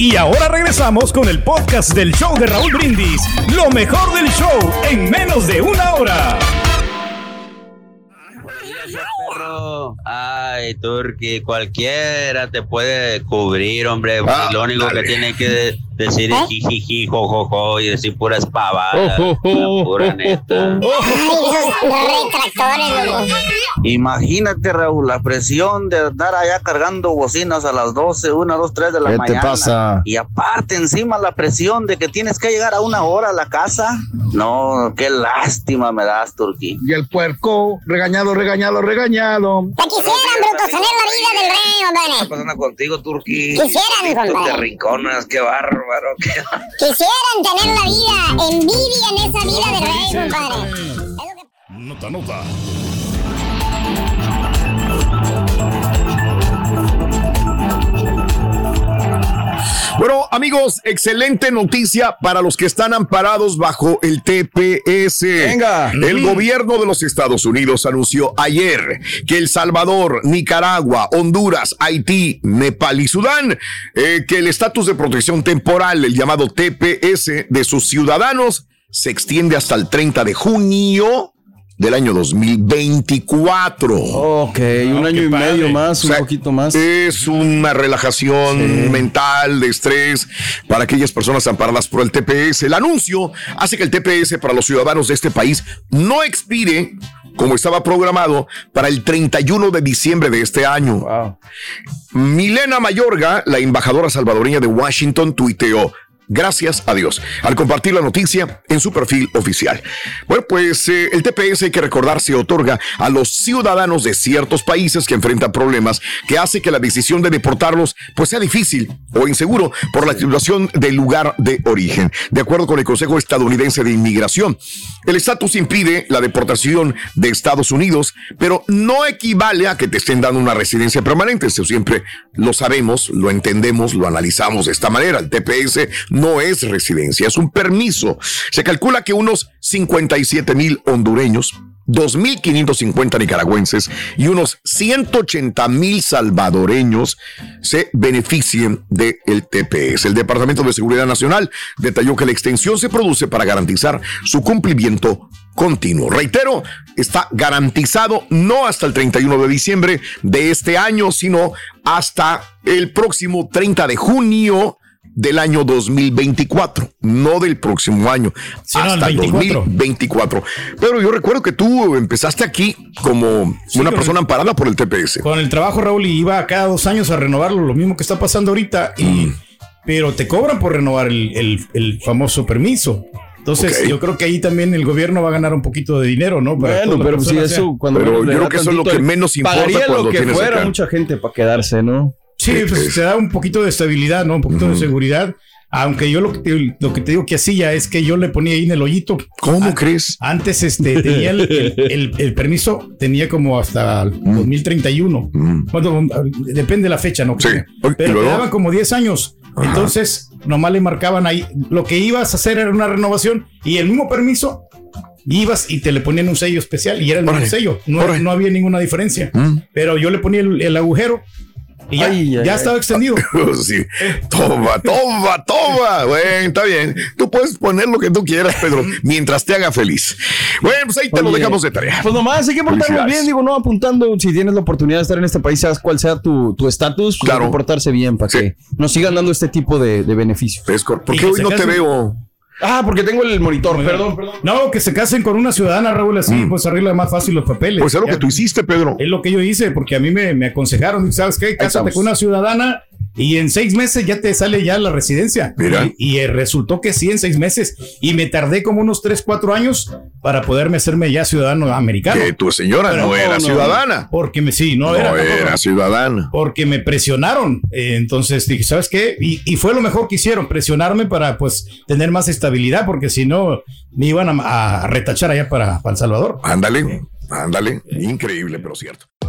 [SPEAKER 14] Y ahora regresamos con el podcast del show de Raúl Brindis. Lo mejor del show en menos de una hora.
[SPEAKER 15] Ay, Turki, cualquiera te puede cubrir, hombre.
[SPEAKER 2] Ah,
[SPEAKER 15] lo único que tiene que decir es jijiji, jojojo y decir puras pavadas.
[SPEAKER 5] Oh, oh, oh,
[SPEAKER 15] la pura neta.
[SPEAKER 4] Ay, esos retractores, loco.
[SPEAKER 16] Imagínate, Raúl, la presión de andar allá cargando bocinas a las 12, 1, 2, 3 de la
[SPEAKER 6] ¿Qué te
[SPEAKER 16] mañana.
[SPEAKER 6] pasa?
[SPEAKER 16] Y aparte, encima la presión de que tienes que llegar a una hora a la casa. No, qué lástima me das, Turquí.
[SPEAKER 17] Y el puerco, regañado, regañado, regañado.
[SPEAKER 4] Te quisieran, bruto, tener la vida del rey,
[SPEAKER 16] ¿Qué
[SPEAKER 4] compadre.
[SPEAKER 16] está pasando contigo, Turquí?
[SPEAKER 4] Quisieran, compadre.
[SPEAKER 16] Te rinconas, qué bárbaro.
[SPEAKER 4] Quisieran tener la vida, envidian esa vida del rey, compadre.
[SPEAKER 14] Nota, nota.
[SPEAKER 2] Bueno, amigos, excelente noticia para los que están amparados bajo el TPS.
[SPEAKER 6] Venga.
[SPEAKER 2] El
[SPEAKER 6] Mm.
[SPEAKER 2] gobierno de los Estados Unidos anunció ayer que El Salvador, Nicaragua, Honduras, Haití, Nepal y Sudán, eh, que el estatus de protección temporal, el llamado TPS de sus ciudadanos, se extiende hasta el 30 de junio del año 2024.
[SPEAKER 6] Ok, un año y medio más, un
[SPEAKER 2] O sea,
[SPEAKER 6] poquito más.
[SPEAKER 2] Es una relajación mental de estrés para aquellas personas amparadas por el TPS. El anuncio hace que el TPS para los ciudadanos de este país no expire como estaba programado para el 31 de diciembre de este año. Milena Mayorga, la embajadora salvadoreña de Washington, tuiteó. Gracias a Dios, al compartir la noticia en su perfil oficial. Bueno, pues eh, el TPS hay que recordar se otorga a los ciudadanos de ciertos países que enfrentan problemas que hace que la decisión de deportarlos pues sea difícil o inseguro por la situación del lugar de origen. De acuerdo con el Consejo Estadounidense de Inmigración, el estatus impide la deportación de Estados Unidos, pero no equivale a que te estén dando una residencia permanente. Eso siempre lo sabemos, lo entendemos, lo analizamos de esta manera. El TPS no es residencia, es un permiso. Se calcula que unos 57 mil hondureños 2.550 nicaragüenses y unos 180 mil salvadoreños se beneficien del TPS. El Departamento de Seguridad Nacional detalló que la extensión se produce para garantizar su cumplimiento continuo. Reitero, está garantizado no hasta el 31 de diciembre de este año, sino hasta el próximo 30 de junio
[SPEAKER 18] del año 2024, no del próximo año,
[SPEAKER 3] el
[SPEAKER 18] hasta el
[SPEAKER 3] 24.
[SPEAKER 18] 2024. Pero yo recuerdo que tú empezaste aquí como una
[SPEAKER 3] con
[SPEAKER 18] persona amparada por el TPS.
[SPEAKER 3] Con el trabajo, Raúl, y iba cada dos años a renovarlo, lo mismo que está pasando ahorita, y,
[SPEAKER 18] Mm.
[SPEAKER 3] pero te cobran por renovar el, el- el famoso permiso. Entonces,
[SPEAKER 18] Ok.
[SPEAKER 3] yo creo que ahí también el gobierno va a ganar un poquito de dinero, ¿no? Para
[SPEAKER 6] Bueno, pero si eso, cuando
[SPEAKER 18] Pero yo creo que eso es lo que menos importa
[SPEAKER 6] pagaría
[SPEAKER 18] cuando
[SPEAKER 6] lo que
[SPEAKER 18] tienes
[SPEAKER 6] fuera
[SPEAKER 18] acá.
[SPEAKER 6] mucha gente para quedarse, ¿no?
[SPEAKER 3] Sí, pues se da un poquito de estabilidad, ¿no? Un poquito de seguridad. Aunque yo lo que, te, lo que te digo que hacía es que yo le ponía ahí en el hoyito.
[SPEAKER 18] ¿Cómo crees?
[SPEAKER 3] Antes este, tenía el, el- el- el permiso, tenía como hasta el 2031. Bueno, depende de la fecha, ¿no?
[SPEAKER 18] Mm. Sí.
[SPEAKER 3] Pero te
[SPEAKER 18] luego?
[SPEAKER 3] daban como 10 años. Entonces, nomás le marcaban ahí. Lo que ibas a hacer era una renovación y el mismo permiso. Ibas y te le ponían un sello especial y era el mismo sello. No, no había ninguna diferencia.
[SPEAKER 18] Mm.
[SPEAKER 3] Pero yo le ponía el, el agujero y ya,
[SPEAKER 6] Ay, ay,
[SPEAKER 3] ya
[SPEAKER 6] ay.
[SPEAKER 3] estaba extendido.
[SPEAKER 18] Sí. Toma, toma, toma. Bueno, está bien. Tú puedes poner lo que tú quieras, Pedro, mientras te haga feliz. Bueno, pues ahí te lo
[SPEAKER 6] Oye,
[SPEAKER 18] dejamos de tarea.
[SPEAKER 6] Pues nomás hay que portarnos bien, digo, no apuntando, si tienes la oportunidad de estar en este país, seas cual sea tu tu estatus, pues
[SPEAKER 18] Claro.
[SPEAKER 6] portarse bien para que nos sigan dando este tipo de, de beneficios.
[SPEAKER 18] Es ¿Por qué hoy no te veo?
[SPEAKER 6] Ah, porque tengo el monitor, perdón, perdón.
[SPEAKER 3] No, que se casen con una ciudadana, Raúl, así pues arregla más fácil los papeles.
[SPEAKER 18] Mm. Pues es lo
[SPEAKER 3] Ya.
[SPEAKER 18] que tú hiciste, Pedro.
[SPEAKER 3] Es lo que yo hice, porque a mí me, me aconsejaron, ¿sabes qué? Cásate con una ciudadana y en seis meses ya te sale ya la residencia.
[SPEAKER 18] Mira.
[SPEAKER 3] Y, y, eh, resultó que sí, en seis meses. Y me tardé como unos tres, cuatro años para poderme hacerme ya ciudadano americano.
[SPEAKER 18] Que tu señora no era ciudadana.
[SPEAKER 3] Porque me, sí, no,
[SPEAKER 18] No
[SPEAKER 3] era.
[SPEAKER 18] era,
[SPEAKER 3] tampoco.
[SPEAKER 18] ciudadana.
[SPEAKER 3] Porque me presionaron. Eh, entonces dije, ¿sabes qué? Y, y fue lo mejor que hicieron, presionarme para pues tener más estabilidad, porque si no me iban a, a retachar allá para, para El Salvador.
[SPEAKER 18] Ándale, ándale. Increíble, pero cierto.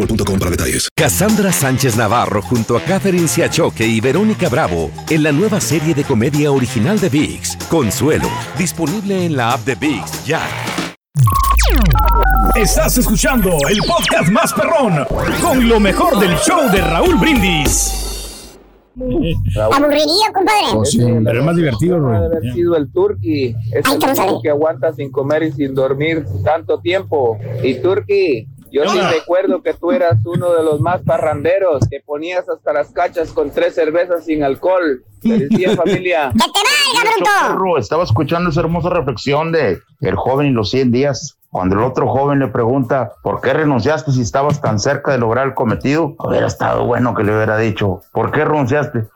[SPEAKER 8] boostmobile.com para detalles.
[SPEAKER 7] Cassandra Sánchez Navarro junto a Catherine Siachoque y Verónica Bravo en la nueva serie de comedia original de VIX, Consuelo, disponible en la app de VIX ya.
[SPEAKER 9] Estás escuchando el podcast más perrón con lo mejor del show de Raúl Brindis.
[SPEAKER 4] Aburriría, compadre.
[SPEAKER 3] Pero es más divertido,
[SPEAKER 19] de
[SPEAKER 3] Raúl.
[SPEAKER 19] haber sido el Turqui, ese
[SPEAKER 4] Ay,
[SPEAKER 19] tipo que aguanta sin comer y sin dormir tanto tiempo. Y Turqui, yo sí recuerdo que tú eras uno de los más parranderos, que ponías hasta las cachas con tres cervezas sin alcohol. Feliz día, familia.
[SPEAKER 4] ¡Que te valga, bruto!
[SPEAKER 20] Perro, estaba escuchando esa hermosa reflexión de el joven y los 100 días. Cuando el otro joven le pregunta, ¿por qué renunciaste si estabas tan cerca de lograr el cometido? Hubiera estado bueno que le hubiera dicho, ¿por qué renunciaste?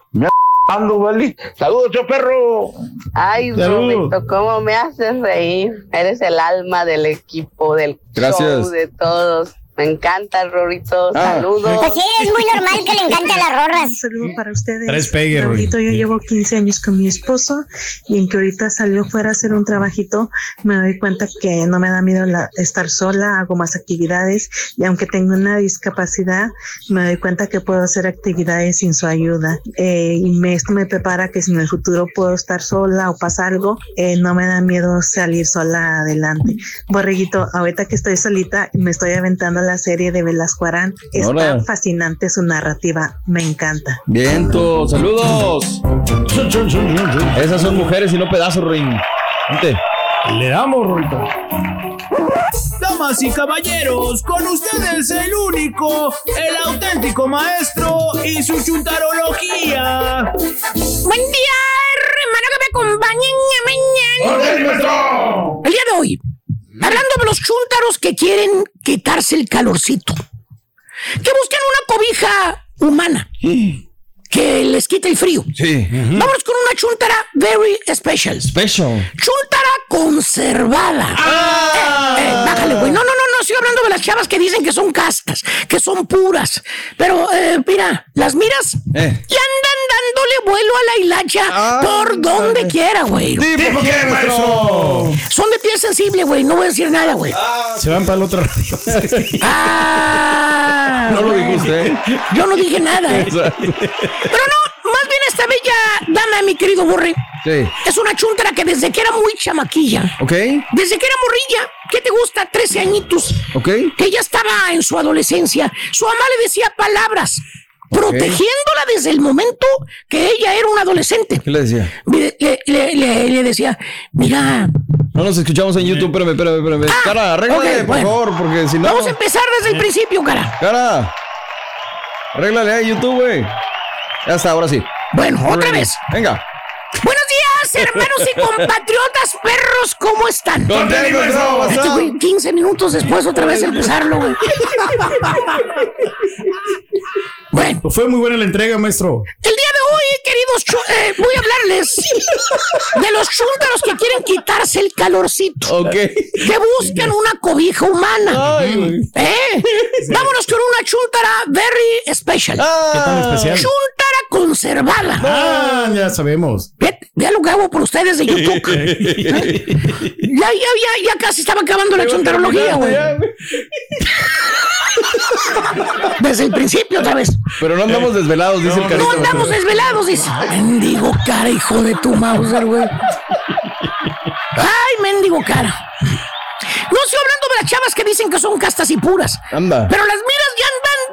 [SPEAKER 20] Ando, ¿vale? Saludos, yo perro.
[SPEAKER 21] Ay. Roberto, cómo me haces reír. Eres el alma del equipo, del
[SPEAKER 6] Gracias.
[SPEAKER 21] show, de todos. Me encanta, Rorito.
[SPEAKER 6] Ah.
[SPEAKER 21] Saludos.
[SPEAKER 4] Pues sí, es muy normal que le encanten las rorras.
[SPEAKER 22] Un saludo para ustedes.
[SPEAKER 3] Tres pegue,
[SPEAKER 22] Raulito, yo llevo 15 años con mi esposo y en que ahorita salió fuera a hacer un trabajito, me doy cuenta que no me da miedo la- estar sola, hago más actividades y aunque tengo una discapacidad, me doy cuenta que puedo hacer actividades sin su ayuda. Eh, y me, esto me prepara que si en el futuro puedo estar sola o pasa algo, eh, no me da miedo salir sola adelante. Borreguito, ahorita que estoy solita, me estoy aventando la serie de Velasco Arán. Está
[SPEAKER 6] Ahora.
[SPEAKER 22] fascinante su narrativa, me encanta.
[SPEAKER 6] Viento, saludos. Esas son mujeres y no pedazos, Ring. Vente.
[SPEAKER 3] Le damos, Rolito.
[SPEAKER 11] Damas y caballeros, con ustedes el único, el auténtico maestro y su chuntarología.
[SPEAKER 23] Buen día, hermano, que me acompañen mañana. El día de hoy, hablando de los chúntaros que quieren quitarse el calorcito, que buscan una cobija humana que les quite el frío.
[SPEAKER 6] Sí.
[SPEAKER 23] Vámonos con una chuntara very special.
[SPEAKER 6] Special.
[SPEAKER 23] Chuntara conservada.
[SPEAKER 6] Ah.
[SPEAKER 23] Eh, eh, bájale, güey. No, no, no, no. Estoy hablando de las chavas que dicen que son castas, que son puras. Pero, eh, mira, las miras
[SPEAKER 6] Eh.
[SPEAKER 23] y andan dándole vuelo a la hilacha por donde quiera, güey.
[SPEAKER 6] ¿Por qué, maestro?
[SPEAKER 23] Son de piel sensible, güey. No voy a decir nada, güey.
[SPEAKER 3] Se van para el otro radio.
[SPEAKER 23] Ah,
[SPEAKER 6] No lo
[SPEAKER 23] güey.
[SPEAKER 6] dijiste, ¿eh?
[SPEAKER 23] Yo no dije nada. Pero no, más bien esta bella dama, mi querido Borre,
[SPEAKER 6] Sí.
[SPEAKER 23] es una chuntara que desde que era muy chamaquilla,
[SPEAKER 6] ¿Ok?
[SPEAKER 23] desde que era morrilla, ¿qué te gusta? 13 añitos.
[SPEAKER 6] ¿Ok?
[SPEAKER 23] Que ella estaba en su adolescencia. Su mamá le decía palabras, protegiéndola desde el momento que ella era una adolescente.
[SPEAKER 6] ¿Qué le decía?
[SPEAKER 23] Le, le- le- le- le decía, mira,
[SPEAKER 6] No nos escuchamos en YouTube, espérame, espérame, espérame. cara, arréglale,
[SPEAKER 23] ok,
[SPEAKER 6] por
[SPEAKER 23] bueno.
[SPEAKER 6] favor, porque si no.
[SPEAKER 23] vamos a empezar desde el principio, cara.
[SPEAKER 6] Cara, arréglale ahí YouTube, güey. Ya está, ahora sí.
[SPEAKER 23] Bueno, otra
[SPEAKER 6] Ready.
[SPEAKER 23] vez.
[SPEAKER 6] Venga.
[SPEAKER 23] Buenos días, hermanos y compatriotas perros, ¿cómo están? Este güey, 15 minutos después otra vez empezarlo, güey. Bueno.
[SPEAKER 3] Pues fue muy buena la entrega, maestro.
[SPEAKER 23] El día de hoy, queridos, eh, voy a hablarles de los chúntaros que quieren quitarse el calorcito.
[SPEAKER 6] Ok.
[SPEAKER 23] Que buscan una cobija humana. ¿Eh? Vámonos con una chúntara very special.
[SPEAKER 3] ¿Qué tan especial?
[SPEAKER 23] Chúntara conservada.
[SPEAKER 3] Ah, ya sabemos.
[SPEAKER 23] Ve, vea lo que hago por ustedes de YouTube. ya, ya, ya, ya casi estaba acabando la chuntarología, güey. Desde el principio otra vez.
[SPEAKER 6] Pero no andamos desvelados, dice el carita.
[SPEAKER 23] No andamos desvelados, dice. Mendigo cara, hijo de tu Mauser, güey. Ay, mendigo cara. No estoy hablando de las chavas que dicen que son castas y puras.
[SPEAKER 6] Anda.
[SPEAKER 23] Pero las miras ya andan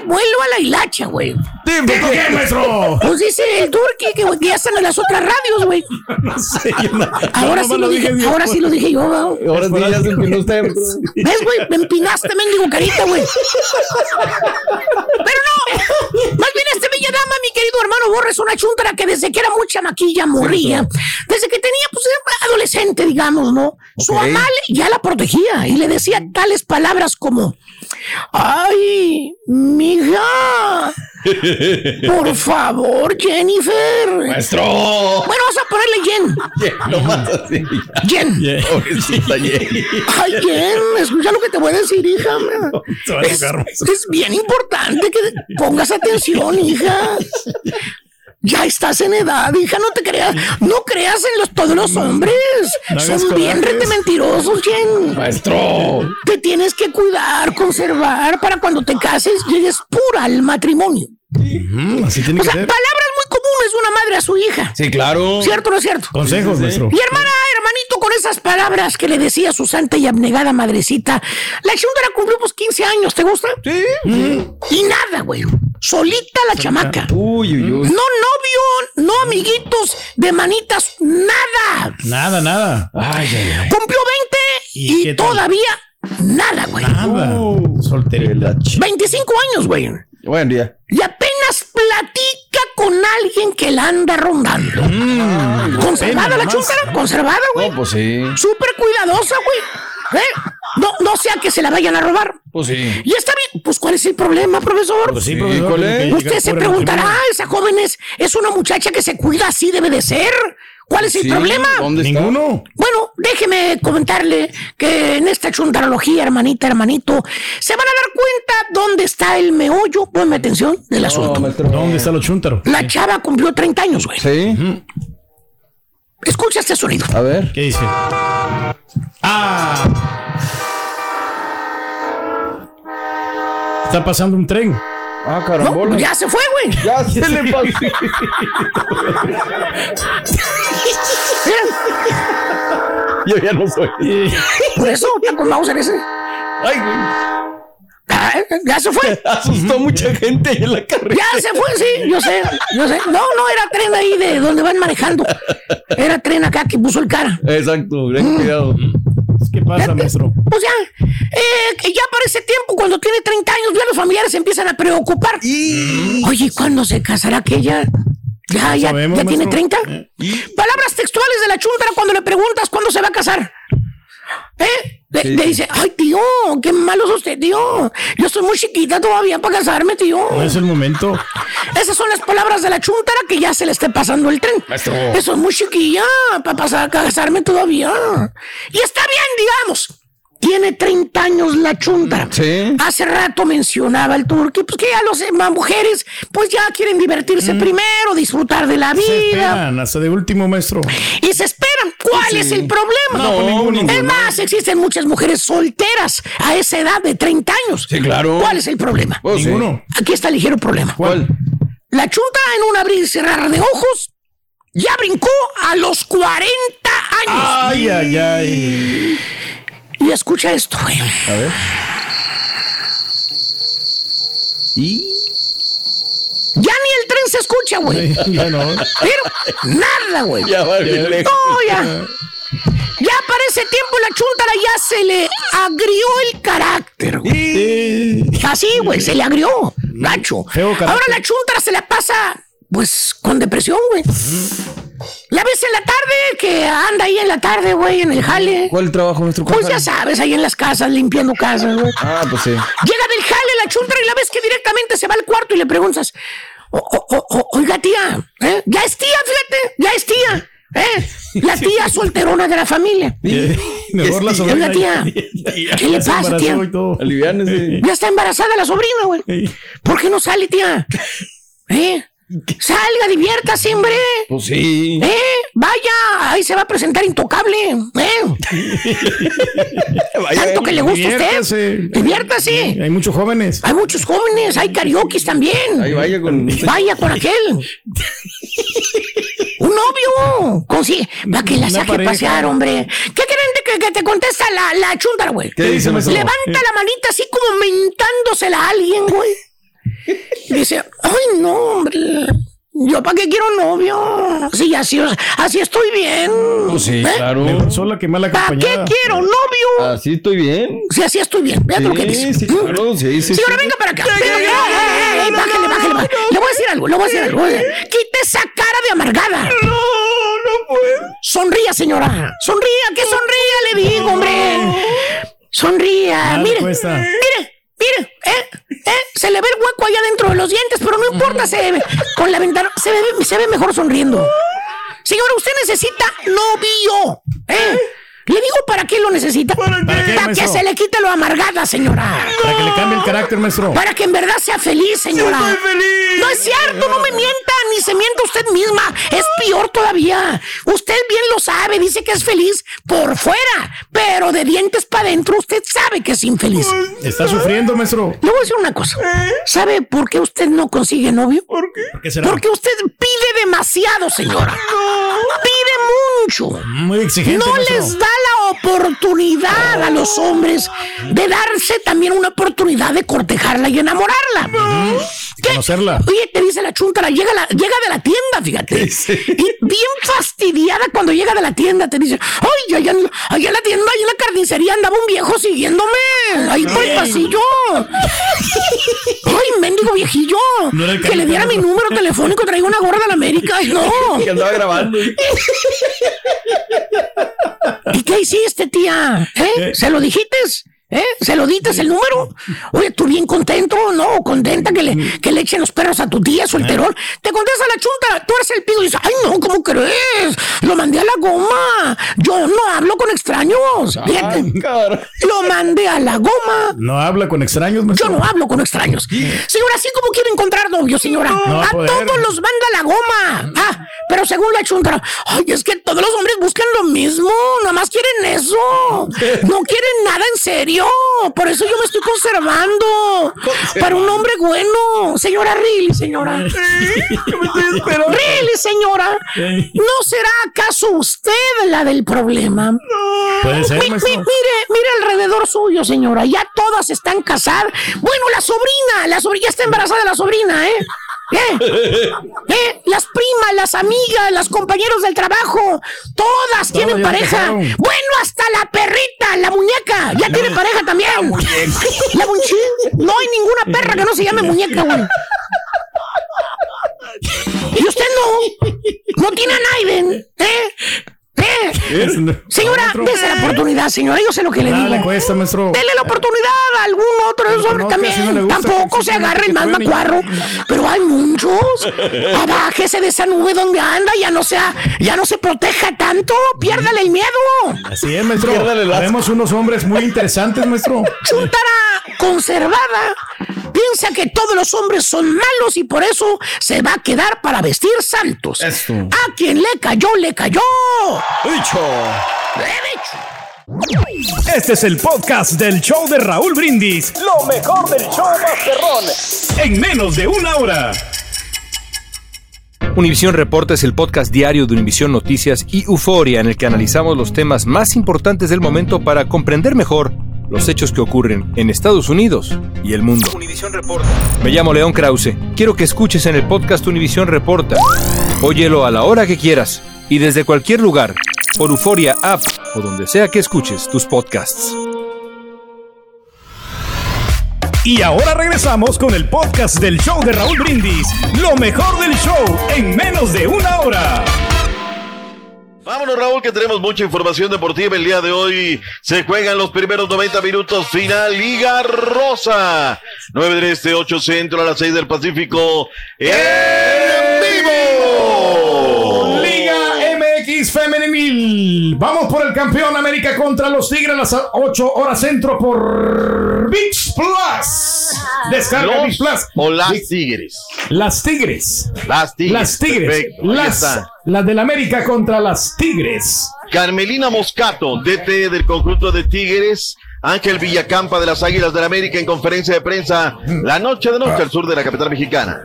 [SPEAKER 23] el vuelo a la hilacha, güey.
[SPEAKER 3] ¿Por qué, maestro?
[SPEAKER 23] Pues dice el Turki que ya están en las otras radios, güey.
[SPEAKER 3] No sé, no-
[SPEAKER 23] Ahora
[SPEAKER 3] no,
[SPEAKER 23] sí lo dije,
[SPEAKER 3] bien
[SPEAKER 23] ahora sí lo dije yo, güey.
[SPEAKER 6] Ahora sí ya se empinó usted.
[SPEAKER 23] ¿Ves, güey? Me empinaste, mendigo carita, güey. Pero no. Más bien este bella dama, mi querido hermano Borre, es una chuntara que desde que era mucha maquilla morría. Desde que tenía, pues, era adolescente, digamos, ¿no? Su mamá le- ya la protegía y le decía tales palabras como... Ay, mija. Por favor, Jennifer.
[SPEAKER 6] Maestro.
[SPEAKER 23] Bueno, vamos a ponerle Jen. Jen. Ay, Jen, escucha lo que te voy a decir, hija. Es, es bien importante que pongas atención, hija. Ya estás en edad, hija, no te creas, no creas en los, todos los hombres.
[SPEAKER 3] No
[SPEAKER 23] Son bien rete mentirosos, Jen.
[SPEAKER 6] Maestro.
[SPEAKER 23] Te tienes que cuidar, conservar para cuando te cases llegues pura al matrimonio.
[SPEAKER 3] Mm, así tiene
[SPEAKER 23] O
[SPEAKER 3] que
[SPEAKER 23] sea,
[SPEAKER 3] ser.
[SPEAKER 23] palabras muy comunes de una madre a su hija.
[SPEAKER 6] Sí, claro.
[SPEAKER 23] ¿Cierto o no es cierto?
[SPEAKER 3] Consejos, maestro.
[SPEAKER 23] Y hermana, hermanito, con esas palabras que le decía su santa y abnegada madrecita, la chúndara cumplió pues 15 años, ¿te gusta?
[SPEAKER 6] Sí.
[SPEAKER 23] Y nada, güey. Solita la chamaca.
[SPEAKER 6] Uy, uy, uy.
[SPEAKER 23] No novio, no amiguitos de manitas, nada.
[SPEAKER 3] Nada, nada.
[SPEAKER 6] Ay, ay, ay.
[SPEAKER 23] Cumplió 20
[SPEAKER 3] ¿Y
[SPEAKER 23] y,
[SPEAKER 3] qué tal?
[SPEAKER 23] todavía nada, güey.
[SPEAKER 3] Nada. Solterita.
[SPEAKER 23] 25 años, güey.
[SPEAKER 6] Buen día.
[SPEAKER 23] Y apenas platica con alguien que la anda rondando. conservada
[SPEAKER 3] pena
[SPEAKER 23] la chúndara, conservada, güey.
[SPEAKER 6] No, pues sí.
[SPEAKER 23] Súper cuidadosa, güey. ¿Eh? No, no sea que se la vayan a robar.
[SPEAKER 6] Pues sí.
[SPEAKER 23] Y está bien. Pues, ¿cuál es el problema, profesor?
[SPEAKER 3] Pues sí, profesor,
[SPEAKER 23] Usted se preguntará, esa joven es, es una muchacha que se cuida así debe de ser. ¿Cuál es el
[SPEAKER 6] Sí,
[SPEAKER 23] problema?
[SPEAKER 6] ¿Dónde está?
[SPEAKER 3] Ninguno.
[SPEAKER 23] Bueno, déjeme comentarle que en esta chuntarología, hermanita, hermanito, se van a dar cuenta dónde está el meollo, ponme atención, del asunto.
[SPEAKER 6] maestro.
[SPEAKER 3] ¿Dónde está los chúntaros?
[SPEAKER 23] La chava cumplió 30 años, güey.
[SPEAKER 6] Sí.
[SPEAKER 23] Escucha este sonido.
[SPEAKER 6] A ver.
[SPEAKER 3] ¿Qué dice? Ah. Está pasando un tren.
[SPEAKER 6] Ah,
[SPEAKER 23] No,
[SPEAKER 6] carambola.
[SPEAKER 23] ya se fue, güey.
[SPEAKER 6] Ya se le pasó. Yo ya no soy.
[SPEAKER 23] por eso con Mauser ese.
[SPEAKER 6] Ay, güey.
[SPEAKER 23] Ah, ya se fue.
[SPEAKER 6] Asustó mucha gente ahí en la carrera.
[SPEAKER 23] Ya se fue, sí, yo sé, yo sé. No, no era tren ahí de donde van manejando. Era tren acá que puso el cara.
[SPEAKER 6] Exacto, ten cuidado.
[SPEAKER 3] ¿Qué pasa, maestro?
[SPEAKER 23] Pues ya, eh, ya para ese tiempo, cuando tiene 30 años, ya los familiares se empiezan a preocupar. Oye, ¿cuándo se casará aquella? Ya, ya,
[SPEAKER 3] sabemos,
[SPEAKER 23] ya tiene
[SPEAKER 3] maestro.
[SPEAKER 23] 30. Palabras textuales de la chuntara cuando le preguntas cuándo se va a casar. ¿Eh? Le, le dice, ay, tío, qué malo es usted, tío. Yo soy muy chiquita todavía para casarme, tío.
[SPEAKER 3] No es el momento.
[SPEAKER 23] Esas son las palabras de la chuntara que ya se le esté pasando el tren. Eso es muy chiquilla para pasar a casarme todavía. Y está bien, digamos. Tiene 30 años la chuntara.
[SPEAKER 6] Sí.
[SPEAKER 23] Hace rato mencionaba el turqui, pues que ya los demás mujeres, pues ya quieren divertirse primero, disfrutar de la
[SPEAKER 3] Mm. Se
[SPEAKER 23] vida.
[SPEAKER 3] esperan hasta de último, maestro.
[SPEAKER 23] Y se esperan. ¿Cuál es el problema?
[SPEAKER 3] No, pues ninguno,
[SPEAKER 23] Es más, existen muchas mujeres solteras a esa edad de 30 años.
[SPEAKER 6] Sí, claro.
[SPEAKER 23] ¿Cuál es el problema?
[SPEAKER 6] Pues.
[SPEAKER 3] Ninguno.
[SPEAKER 23] Aquí está el ligero problema.
[SPEAKER 3] ¿Cuál?
[SPEAKER 23] la chuntara en un abrir y cerrar de ojos ya brincó a los 40 años.
[SPEAKER 3] Ay, ay, ay.
[SPEAKER 23] Y escucha esto, güey.
[SPEAKER 6] A ver. ¿Y?
[SPEAKER 23] Ya ni el tren se escucha, güey.
[SPEAKER 3] Ya no.
[SPEAKER 23] Pero nada, güey.
[SPEAKER 6] Ya va bien lejos.
[SPEAKER 23] No, ya. Ya para ese tiempo la chuntara ya se le agrió el carácter, güey. Así, güey, se le agrió, gacho. Ahora la chuntara se la pasa, pues, con depresión, güey. La ves en la tarde, que anda ahí en la tarde, güey, en el jale.
[SPEAKER 6] ¿Cuál trabajo nuestro
[SPEAKER 23] Pues ya sabes, ahí en las casas, limpiando casas, güey.
[SPEAKER 6] Ah, pues sí.
[SPEAKER 23] Llega del jale la chuntara y la ves que directamente se va al cuarto y le preguntas, "O- o- o- o- oiga tía, ¿eh? ya es tía, fíjate, ya es tía, ¿eh? La tía solterona de la familia.
[SPEAKER 3] Mejor la
[SPEAKER 23] Oiga,
[SPEAKER 3] sobrina.
[SPEAKER 23] tía,
[SPEAKER 3] Ya
[SPEAKER 23] ¿qué le pasa, tía? Ya está embarazada la sobrina, güey. ¿Por qué no sale, tía? ¿Eh? Salga, diviértase, hombre.
[SPEAKER 6] Pues sí.
[SPEAKER 23] ¿Eh? Vaya, ahí se va a presentar intocable. ¿Eh? Tanto que le gusta a usted.
[SPEAKER 3] Diviértase. Hay muchos jóvenes.
[SPEAKER 23] Hay muchos jóvenes, hay karaoke también.
[SPEAKER 6] Ahí vaya con.
[SPEAKER 23] Vaya con aquel. Un novio. Consigue. Va que la saque a
[SPEAKER 3] pareja.
[SPEAKER 23] pasear, hombre. ¿Qué creen de que, que te contesta la, la güey?
[SPEAKER 3] ¿Qué dice?
[SPEAKER 23] Levanta la manita así como mentándosela a alguien, güey. Y dice, ay, no, hombre. ¿Yo para qué quiero novio? Sí, así, así estoy bien.
[SPEAKER 6] Pues sí,
[SPEAKER 23] ¿Eh?
[SPEAKER 6] claro.
[SPEAKER 3] Mejor sola que mal
[SPEAKER 23] ¿Para qué quiero novio?
[SPEAKER 6] Así estoy bien.
[SPEAKER 23] Sí, así estoy bien. Vean lo que dice.
[SPEAKER 6] Sí, sí, claro, sí, sí.
[SPEAKER 23] Señora,
[SPEAKER 6] sí.
[SPEAKER 23] venga para acá. Bájale, bájale, bájale. Le voy a decir algo, le voy a decir algo. Quite esa cara de amargada. No, no puedo. Sonría, señora. Sonría, que sonría, le digo, hombre. Sonría.
[SPEAKER 3] Nada
[SPEAKER 23] Mire,
[SPEAKER 3] cuesta.
[SPEAKER 23] mire, mire, eh, eh, se le ve el hueco allá dentro de los dientes, pero no importa, se ve con la ventana, se ve, se ve mejor sonriendo. Señora, usted necesita novio, ¿eh? Le digo para qué lo necesita.
[SPEAKER 3] ¿Para qué,
[SPEAKER 23] Para que se le quite lo amargada, señora.
[SPEAKER 3] Para que le cambie el carácter, maestro.
[SPEAKER 23] Para que en verdad sea feliz, señora. No es cierto, no me mienta, ni se mienta usted misma. Es peor todavía. Usted bien lo sabe, dice que es feliz por fuera, pero de dientes para adentro usted sabe que es infeliz.
[SPEAKER 3] Está sufriendo, maestro.
[SPEAKER 23] Le voy a decir una cosa. ¿Sabe por qué usted no consigue novio?
[SPEAKER 3] ¿Por qué será?
[SPEAKER 23] Porque usted pide demasiado, señora. Pide mucho.
[SPEAKER 3] Muy exigente,
[SPEAKER 23] No les da la oportunidad a los hombres de darse también una oportunidad de cortejarla y enamorarla. ¿Qué?
[SPEAKER 3] Conocerla.
[SPEAKER 23] Oye, te dice la chuntara, llega, la- llega de la tienda, fíjate. Y bien fastidiada cuando llega de la tienda, te dice, ay, allá, en- allá en la tienda, allá en la carnicería andaba un viejo siguiéndome. Ahí por el pasillo. Ay, mendigo viejillo.
[SPEAKER 3] No
[SPEAKER 23] que le diera mi número telefónico, traigo una gorra de la América. Ay, no.
[SPEAKER 6] Que andaba grabando.
[SPEAKER 23] ¿Y qué hiciste, tía? ¿Eh? ¿Se lo dijiste? ¿Eh? ¿Se lo dices el número? Oye, tú bien contento, ¿no? Contenta que le, que le echen los perros a tu tía solterón. Te contesta la chunta, tú eres el pido y dices, ay, no, ¿cómo crees? Lo mandé a la goma. Yo no hablo con extraños. Fíjate. Lo mandé a la goma.
[SPEAKER 3] No habla con extraños,
[SPEAKER 23] Yo no hablo con extraños. Señora, así como quiere encontrar novio, señora.
[SPEAKER 3] No a poder.
[SPEAKER 23] todos los manda a la goma. Ah, pero según la chuntara, ay, es que todos los hombres buscan lo mismo. Nada más quieren eso. No quieren nada en serio. Por eso yo me estoy conservando. Para un hombre bueno. Señora Riley, señora. Riley, señora. ¿No será acaso usted la del problema?
[SPEAKER 3] Puede ser,
[SPEAKER 23] Mi- mi-
[SPEAKER 3] maestro.
[SPEAKER 23] mire, mire alrededor suyo, señora. Ya todas están casadas. Bueno, la sobrina, la sobrina ya está embarazada la sobrina, ¿eh? ¿Eh? ¿Eh? Las primas, las amigas, las compañeros del trabajo, todas tienen pareja. Bueno, hasta la perrita, la muñeca, ya tiene pareja también. La muñeca. No hay ninguna perra que no se llame muñeca, güey. Y usted no. No tiene a Naiden, ¿eh? ¿Eh? Señora, dése la oportunidad, señora. Yo sé lo que le digo.
[SPEAKER 3] le cuesta, maestro.
[SPEAKER 23] Dele la oportunidad a algún otro de esos hombres
[SPEAKER 3] No, no
[SPEAKER 23] también.
[SPEAKER 3] gusta,
[SPEAKER 23] Tampoco se agarre el más macuarro. Pero hay muchos. Abájese de esa nube donde anda. Ya no sea, ya no se proteja tanto. Piérdale el miedo.
[SPEAKER 3] Así es, maestro. Vemos unos hombres muy interesantes, maestro.
[SPEAKER 23] Chuntara conservada piensa que todos los hombres son malos y por eso se va a quedar para vestir santos.
[SPEAKER 6] Eso.
[SPEAKER 23] A quien le cayó, le cayó.
[SPEAKER 6] ¡Dicho!
[SPEAKER 23] He dicho.
[SPEAKER 9] Este es el podcast del show de Raúl Brindis. Lo mejor del show Masterrón. En menos de una hora.
[SPEAKER 24] Univisión Reporta es el podcast diario de Univisión Noticias y Euforia en el que analizamos los temas más importantes del momento para comprender mejor los hechos que ocurren en Estados Unidos y el mundo. Reporta. Me llamo León Krause. Quiero que escuches en el podcast Univisión Reporta. Óyelo a la hora que quieras y desde cualquier lugar por Euforia App o donde sea que escuches tus podcasts.
[SPEAKER 9] Y ahora regresamos con el podcast del show de Raúl Brindis. Lo mejor del show en menos de una hora.
[SPEAKER 25] Vámonos, Raúl, que tenemos mucha información deportiva. El día de hoy se juegan los primeros 90 minutos. Final Liga Rosa. 9 del Este, 8 Centro, a las 6 del Pacífico. ¡En vivo!
[SPEAKER 3] Vamos por el campeón América contra los Tigres a las 8 horas centro por VIX Plus. Descarga
[SPEAKER 25] Los
[SPEAKER 3] VIX Plus.
[SPEAKER 25] o las. Tigres.
[SPEAKER 3] Las Tigres.
[SPEAKER 25] Las Tigres.
[SPEAKER 3] Las Tigres.
[SPEAKER 25] Perfecto,
[SPEAKER 3] Las, del América contra las Tigres.
[SPEAKER 25] Carmelina Moscato, DT del conjunto de Tigres. Ángel Villacampa de las Águilas del América en conferencia de prensa la noche de noche al sur de la capital mexicana.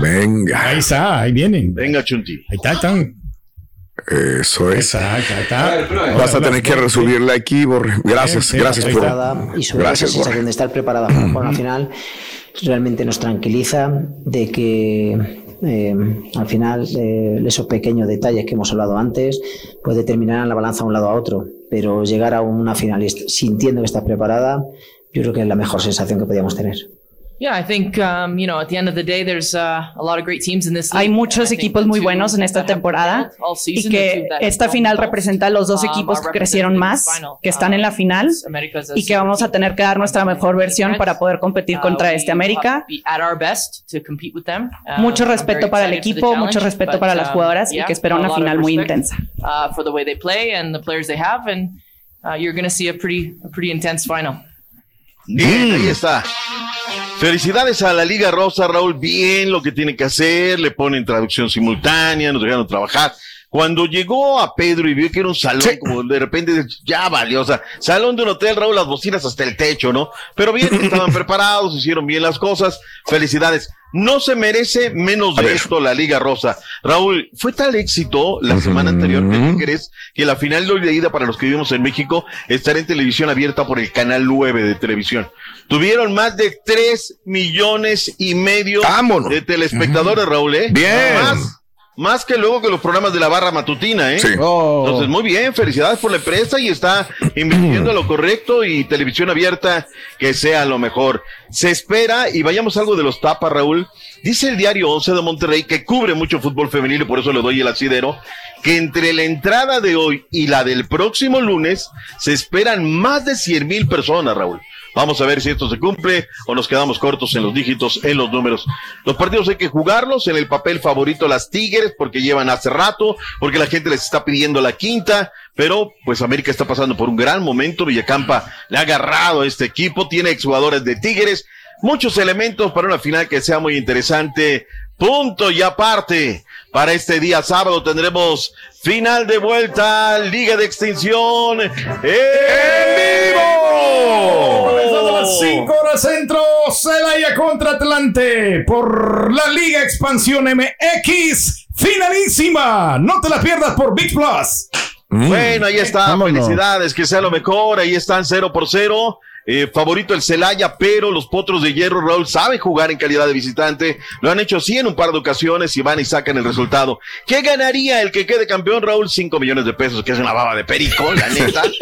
[SPEAKER 18] Venga.
[SPEAKER 3] Ahí está, ahí vienen.
[SPEAKER 25] Venga, Chunti.
[SPEAKER 3] Ahí está, están.
[SPEAKER 18] Eso es.
[SPEAKER 3] Exacto.
[SPEAKER 18] Vas a tener que resolverla aquí, Borre. Gracias, gracias por.
[SPEAKER 26] y sobre
[SPEAKER 18] Gracias,
[SPEAKER 26] esa sensación
[SPEAKER 18] Borre.
[SPEAKER 26] de estar preparada para jugar una final realmente nos tranquiliza de que eh, al final eh, esos pequeños detalles que hemos hablado antes pues determinarán la balanza a un lado a otro pero llegar a una final sintiendo que estás preparada yo creo que es la mejor sensación que podíamos tener
[SPEAKER 27] Yeah, I think um, you know at the end of the day, there's uh, a lot of great teams in this.
[SPEAKER 28] Hay muchos equipos muy buenos en esta temporada y que esta final representa a los dos
[SPEAKER 27] um,
[SPEAKER 28] equipos que crecieron más,
[SPEAKER 27] final.
[SPEAKER 28] que están en la final
[SPEAKER 27] America's a
[SPEAKER 28] y que vamos a tener que dar nuestra mejor versión para poder competir
[SPEAKER 27] Uh,
[SPEAKER 28] contra este América.
[SPEAKER 27] Uh,
[SPEAKER 28] Mucho respeto para el equipo, mucho respeto para las
[SPEAKER 27] um,
[SPEAKER 28] jugadoras y que espero una final muy intensa.
[SPEAKER 27] uh, uh, you're going to see a pretty a pretty intense final.
[SPEAKER 25] Bien, ahí está. Felicidades a la Liga Rosa, Raúl. Bien lo que tiene que hacer. Le ponen traducción simultánea, nos dejaron trabajar. Cuando llegó a Pedro y vio que era un salón, como de repente ya valió, o sea, salón de un hotel, Raúl, las bocinas hasta el techo, ¿no? Pero bien, estaban preparados, hicieron bien las cosas. Felicidades. No se merece menos de esto la Liga Rosa. Raúl, fue tal éxito la semana anterior, ¿qué crees? Que la final de hoy de ida para los que vivimos en México estará en televisión abierta por el canal 9 de televisión. Tuvieron más de 3 millones y medio de telespectadores, Raúl, ¿eh?
[SPEAKER 18] Bien.
[SPEAKER 25] Más, más que luego que los programas de la barra matutina, ¿eh?
[SPEAKER 18] Sí.
[SPEAKER 25] Entonces, muy bien, felicidades por la empresa y está invirtiendo lo correcto y televisión abierta que sea lo mejor. Se espera, y vayamos algo de los tapas, Raúl. Dice el diario 11 de Monterrey, que cubre mucho fútbol femenil y por eso le doy el asidero, que entre la entrada de hoy y la del próximo lunes se esperan más de 100 mil personas, Raúl. Vamos a ver si esto se cumple o nos quedamos cortos en los dígitos, en los números. Los partidos hay que jugarlos en el papel favorito las Tigres porque llevan hace rato, porque la gente les está pidiendo la quinta, pero pues América está pasando por un gran momento. Villacampa le ha agarrado a este equipo, tiene exjugadores de Tigres, muchos elementos para una final que sea muy interesante. Punto y aparte. Para este día sábado tendremos final de vuelta, Liga de Extinción en vivo.
[SPEAKER 3] Las 5 horas centro, Celaya contra Atlante por la Liga Expansión MX. Finalísima. No te la pierdas por Big Plus.
[SPEAKER 25] Bueno, ahí está.
[SPEAKER 3] Vámonos.
[SPEAKER 25] Felicidades, que sea lo mejor. Ahí están 0 por 0. Eh, favorito el Celaya, pero los Potros de Hierro, Raúl, sabe jugar en calidad de visitante. Lo han hecho así en un par de ocasiones y van y sacan el resultado. ¿Qué ganaría el que quede campeón, Raúl? 5 millones de pesos, que es una baba de perico, la neta.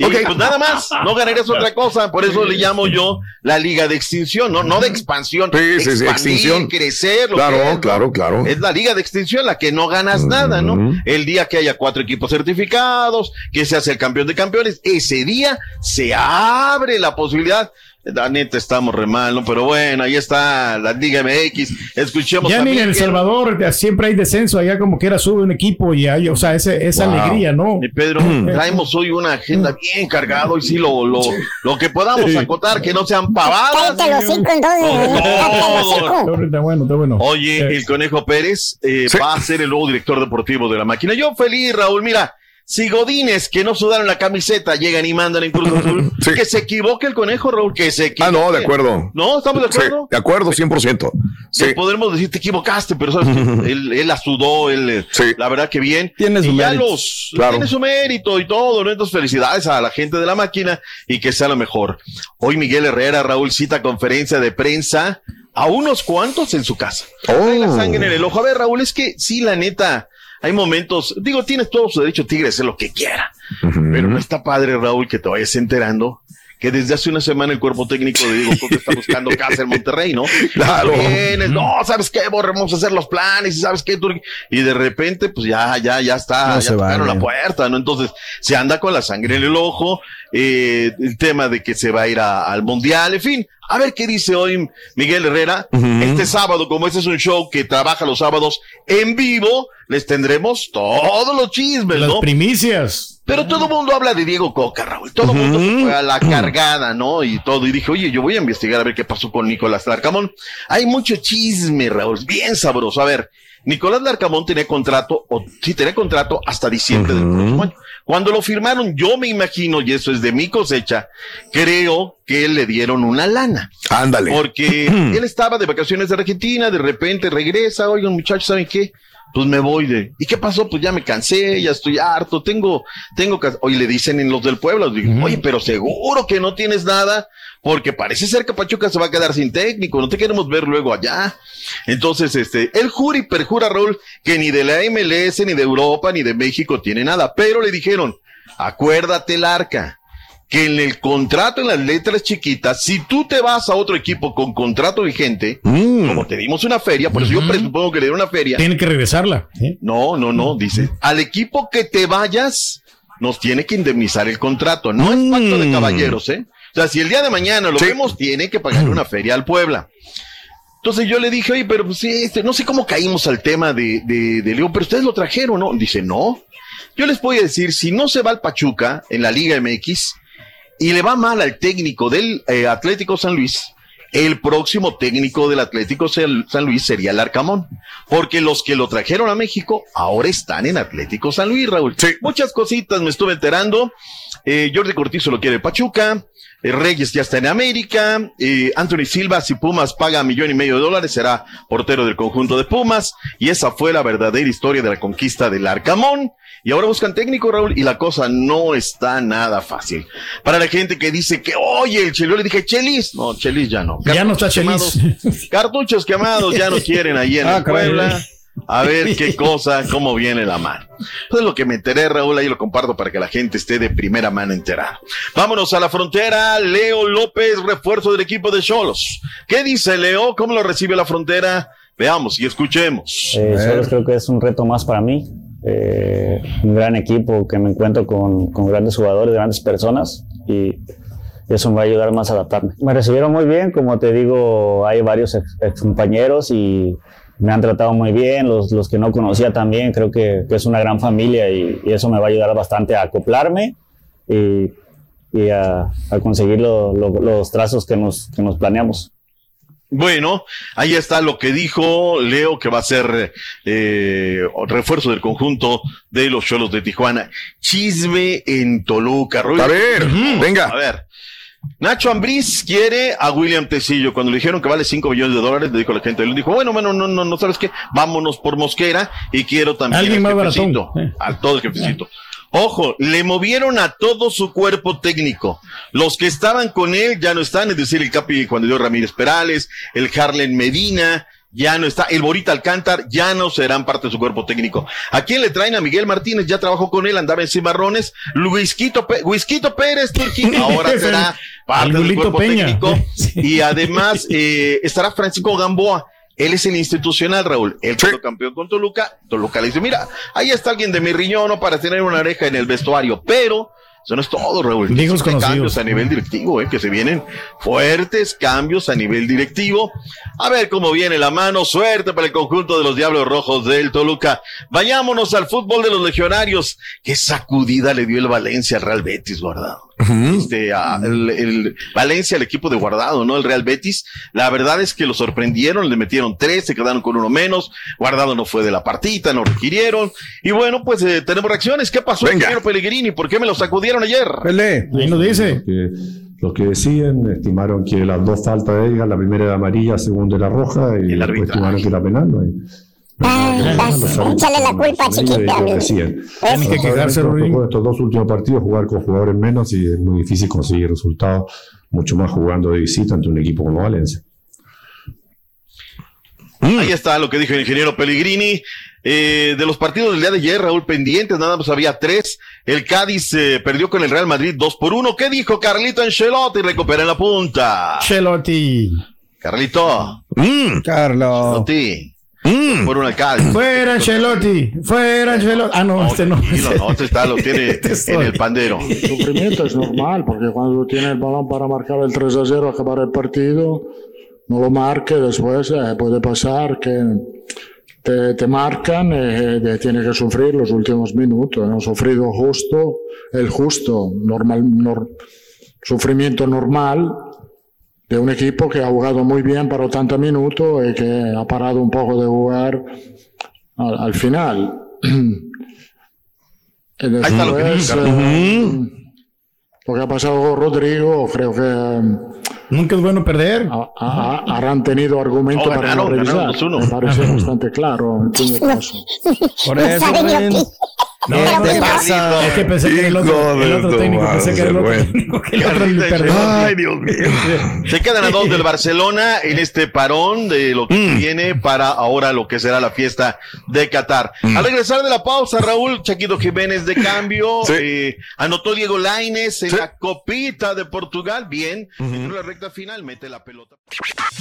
[SPEAKER 25] Y pues nada más, no ganarías otra cosa. Por eso le llamo yo la Liga de Extinción, no, no de expansión.
[SPEAKER 18] Sí, sí, sí,
[SPEAKER 25] Expandir,
[SPEAKER 18] extinción.
[SPEAKER 25] crecer. lo
[SPEAKER 18] Claro,
[SPEAKER 25] que es, ¿no?
[SPEAKER 18] claro, claro.
[SPEAKER 25] Es la liga de extinción la que no ganas nada, ¿no? El día que haya cuatro equipos certificados, que se hace el campeón de campeones, ese día se abre la posibilidad. La neta estamos re mal, ¿no? Pero bueno, ahí está la Liga MX. Escuchemos
[SPEAKER 3] Ya ni en El. Salvador ya siempre hay descenso, allá como que era sube un equipo y hay, o sea, ese- esa
[SPEAKER 25] Wow.
[SPEAKER 3] alegría, ¿no?
[SPEAKER 25] Mi Pedro, traemos hoy una agenda bien cargado y sí, lo, lo, lo que podamos
[SPEAKER 3] Sí.
[SPEAKER 25] acotar, que no sean pavadas.
[SPEAKER 4] Cállate los cinco entonces. Cállate los cinco.
[SPEAKER 3] Está bueno, está bueno.
[SPEAKER 25] Oye, el Conejo Pérez eh, va a ser el nuevo director deportivo de la máquina. Yo feliz, Raúl. Mira, Si Godines, que no sudaron la camiseta, llegan y mandan en Cruz Azul, que se equivoque el conejo, Raúl, que se equivoque.
[SPEAKER 18] Ah, no, de acuerdo.
[SPEAKER 25] ¿No? ¿Estamos de
[SPEAKER 18] Sí,
[SPEAKER 25] acuerdo?
[SPEAKER 18] de acuerdo, 100%. Sí.
[SPEAKER 25] Le podremos decir, te equivocaste, pero sabes que él, él la sudó, él, eh, la verdad que bien.
[SPEAKER 6] Tiene su
[SPEAKER 25] y ya
[SPEAKER 6] mérito.
[SPEAKER 25] los,
[SPEAKER 18] Claro.
[SPEAKER 25] tiene su mérito y todo, ¿no? Entonces, felicidades a la gente de la máquina y que sea lo mejor. Hoy Miguel Herrera, Raúl, cita conferencia de prensa a unos cuantos en su casa. Trae la sangre en el ojo. A ver, Raúl, es que sí, la neta, hay momentos, digo, tienes todo su derecho, Tigre, hacer lo que quiera. Pero no está padre, Raúl, que te vayas enterando que desde hace una semana el cuerpo técnico de Diego Coca está buscando casa en Monterrey, ¿no?
[SPEAKER 18] Claro.
[SPEAKER 25] Vienes, no, ¿sabes qué? A hacer los planes y ¿sabes qué? Y de repente, pues ya, ya, ya está,
[SPEAKER 6] No
[SPEAKER 25] ya
[SPEAKER 6] se
[SPEAKER 25] tocaron
[SPEAKER 6] vale.
[SPEAKER 25] la puerta, ¿no? Entonces, se anda con la sangre en el ojo, eh, el tema de que se va a ir a- al Mundial, en fin. A ver qué dice hoy Miguel Herrera. Este sábado, como este es un show que trabaja los sábados en vivo, les tendremos todos los chismes,
[SPEAKER 3] Las
[SPEAKER 25] ¿no?
[SPEAKER 3] primicias.
[SPEAKER 25] Pero todo el mundo habla de Diego Coca, Raúl. Todo el mundo se fue a la cargada, ¿no? Y todo. Y dije, oye, yo voy a investigar a ver qué pasó con Nicolás Larcamón. Hay mucho chisme, Raúl. Bien sabroso. A ver, Nicolás Larcamón tenía contrato, o sí tenía contrato hasta diciembre del próximo año. Cuando lo firmaron, yo me imagino, y eso es de mi cosecha, creo que le dieron una lana.
[SPEAKER 18] Ándale.
[SPEAKER 25] Porque él estaba de vacaciones de Argentina, de repente regresa, oigan muchachos, ¿saben qué? Pues me voy de. ¿Y qué pasó? Pues ya me cansé, ya estoy harto, tengo, tengo que. Hoy le dicen en los del pueblo, digo, oye, pero seguro que no tienes nada, porque parece ser que Pachuca se va a quedar sin técnico, no te queremos ver luego allá. Entonces, este, él jura y perjura, Raúl, que ni de la MLS, ni de Europa, ni de México tiene nada, pero le dijeron, acuérdate el arca que en el contrato, en las letras chiquitas, si tú te vas a otro equipo con contrato vigente, como te dimos una feria, por eso yo presupongo que le dieron una feria.
[SPEAKER 3] Tiene que regresarla. ¿eh?
[SPEAKER 25] No, no, no, dice, al equipo que te vayas, nos tiene que indemnizar el contrato. No es pacto de caballeros, ¿eh? O sea, si el día de mañana lo vemos, tiene que pagarle una feria al Puebla. Entonces yo le dije, oye, pero pues sí, este, no sé cómo caímos al tema de, de, de Leo, pero ustedes lo trajeron, ¿no? Dice, no. Yo les voy a decir, si no se va al Pachuca en la Liga MX y le va mal al técnico del eh, Atlético San Luis, el próximo técnico del Atlético San Luis sería el Arcamón, porque los que lo trajeron a México ahora están en Atlético San Luis, Raúl. Muchas cositas me estuve enterando. Eh, Jordi Cortizo lo quiere Pachuca. eh, Reyes ya está en América. eh, Anthony Silva, si Pumas paga millón y medio de dólares, será portero del conjunto de Pumas. Y esa fue la verdadera historia de la conquista del Arcamón. Y ahora buscan técnico, Raúl, y la cosa no está nada fácil. Para la gente que dice que, oye, el Chelis, le dije, Chelis. No, Chelis ya no.
[SPEAKER 3] Ya no está
[SPEAKER 25] Cartuchos
[SPEAKER 3] Chelis.
[SPEAKER 25] quemados- Cartuchos quemados ya no quieren ahí en
[SPEAKER 3] Ah, caray.
[SPEAKER 25] Puebla. A ver qué cosa, cómo viene la mano. Pues lo que me enteré, Raúl, ahí lo comparto para que la gente esté de primera mano enterada. Vámonos a la frontera. Leo López, refuerzo del equipo de Cholos. ¿Qué dice Leo? ¿Cómo lo recibe la frontera? Veamos y escuchemos.
[SPEAKER 29] Eh, Cholos creo que es un reto más para mí. Eh, un gran equipo que me encuentro con, grandes jugadores, grandes personas y eso me va a ayudar más a adaptarme. Me recibieron muy bien, como te digo, hay varios ex, compañeros y me han tratado muy bien, los, que no conocía también, creo que, es una gran familia y, eso me va a ayudar bastante a acoplarme y, y a, conseguir lo- lo- los trazos que nos planeamos.
[SPEAKER 25] Bueno, ahí está lo que dijo Leo, que va a ser eh, refuerzo del conjunto de los Cholos de Tijuana. Chisme en Toluca. Rui.
[SPEAKER 18] A ver, venga.
[SPEAKER 25] A ver. Nacho Ambriz quiere a William Tecillo. Cuando le dijeron que vale 5 millones de dólares, le dijo a la gente, él dijo, bueno, bueno, no, no, no, ¿sabes qué? Vámonos por Mosquera y quiero también
[SPEAKER 3] Alguien
[SPEAKER 25] al
[SPEAKER 3] más
[SPEAKER 25] jefecito, a todo el jefecito. Ojo, le movieron a todo su cuerpo técnico. Los que estaban con él ya no están, es decir, el Capi Juan de Dios Ramírez Perales, el Harlen Medina, ya no está, el Borita Alcántar, ya no serán parte de su cuerpo técnico. ¿A quién le traen? A Miguel Martínez, ya trabajó con él, andaba en cimarrones. Luisquito, Pé- Luisquito Pérez, Turquín, ahora será parte
[SPEAKER 3] el
[SPEAKER 25] del cuerpo
[SPEAKER 3] Peña.
[SPEAKER 25] técnico. Y además, eh, estará Francisco Gamboa. Él es el institucional, Raúl. Él quedó campeón con Toluca. Toluca le dice, mira, ahí está alguien de mi riñón ¿no? para tener una oreja en el vestuario. Pero eso no es todo, Raúl.
[SPEAKER 3] Conocidos.
[SPEAKER 25] cambios a nivel directivo, eh, que se vienen fuertes cambios a nivel directivo. A ver cómo viene la mano. Suerte para el conjunto de los Diablos Rojos del Toluca. Vayámonos al fútbol de los legionarios. Qué sacudida le dio el Valencia al Real Betis, guardado. Este, a- el, el Valencia, el equipo de Guardado, ¿no? El Real Betis. La verdad es que lo sorprendieron, le metieron tres, se quedaron con uno menos. Guardado no fue de la partita, no requirieron. Y bueno, pues eh, tenemos reacciones. ¿Qué pasó, ingeniero Pellegrini? ¿Por qué me lo sacudieron ayer?
[SPEAKER 3] Ahí nos dice.
[SPEAKER 30] Que lo que decían, estimaron que las dos faltas de Edgar, la primera era amarilla, segunda era roja, y después estimaron que era penal. ¿no? Y-
[SPEAKER 4] Échale la culpa Chiquita.
[SPEAKER 30] decían.
[SPEAKER 4] Tienen que
[SPEAKER 30] quejarse,
[SPEAKER 3] Rubín.
[SPEAKER 30] Estos dos últimos partidos, jugar con jugadores menos y es muy difícil conseguir resultados, mucho más jugando de visita ante un equipo como Valencia.
[SPEAKER 25] Ahí está lo que dijo el ingeniero Pellegrini. Eh, de los partidos del día de ayer, Raúl pendientes, nada más había tres. El Cádiz eh, perdió con el Real Madrid dos por uno. ¿Qué dijo Carlito Ancelotti? Recupera en la punta.
[SPEAKER 3] Chelotti.
[SPEAKER 25] Carlito.
[SPEAKER 6] Carlos.
[SPEAKER 25] Ancelotti. Dos Por el Cádiz.
[SPEAKER 3] Fuera Chelotti. Fuera Chelotti. Ah, no, este no.
[SPEAKER 25] Tranquilo, no, este está, lo tiene
[SPEAKER 3] Este
[SPEAKER 25] en el pandero.
[SPEAKER 31] El sufrimiento es normal, porque cuando tiene el balón para marcar el 3 a 0, acabar el partido, no lo marque, después eh, puede pasar que te, te marcan, eh, eh, tiene que sufrir los últimos minutos. Han sufrido justo, el justo, normal, nor- sufrimiento normal de un equipo que ha jugado muy bien para 80 minutos y que ha parado un poco de jugar al, al final.
[SPEAKER 25] Ahí está lo que dice Carlos.
[SPEAKER 31] eh, lo que ha pasado con Rodrigo, creo que eh,
[SPEAKER 3] Nunca es bueno perder.
[SPEAKER 31] ha- ha- habrán tenido argumentos
[SPEAKER 25] No,
[SPEAKER 31] para
[SPEAKER 25] ganaron,
[SPEAKER 31] no revisar.
[SPEAKER 25] ganaron 2-1.
[SPEAKER 31] Me parece bastante claro en fin de caso.
[SPEAKER 6] Por eso.
[SPEAKER 3] No,
[SPEAKER 6] ¿Qué
[SPEAKER 3] no,
[SPEAKER 6] te
[SPEAKER 3] no,
[SPEAKER 6] pasa?
[SPEAKER 3] Es que pensé que era el otro, el otro técnico, pensé que era el otro técnico, que el otro perdió.
[SPEAKER 18] Ay, Dios mío.
[SPEAKER 25] Se quedan a dos del Barcelona en este parón de lo que
[SPEAKER 18] Mm.
[SPEAKER 25] viene para ahora lo que será la fiesta de Qatar. Al regresar de la pausa, Raúl Chaquito Jiménez de cambio,
[SPEAKER 18] Sí.
[SPEAKER 25] eh, anotó Diego Laines en
[SPEAKER 18] Sí.
[SPEAKER 25] la copita de Portugal, bien, en la recta final mete la pelota.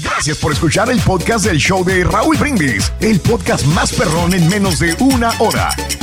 [SPEAKER 9] Gracias por escuchar el podcast del show de Raúl Brindis, el podcast más perrón en menos de una hora.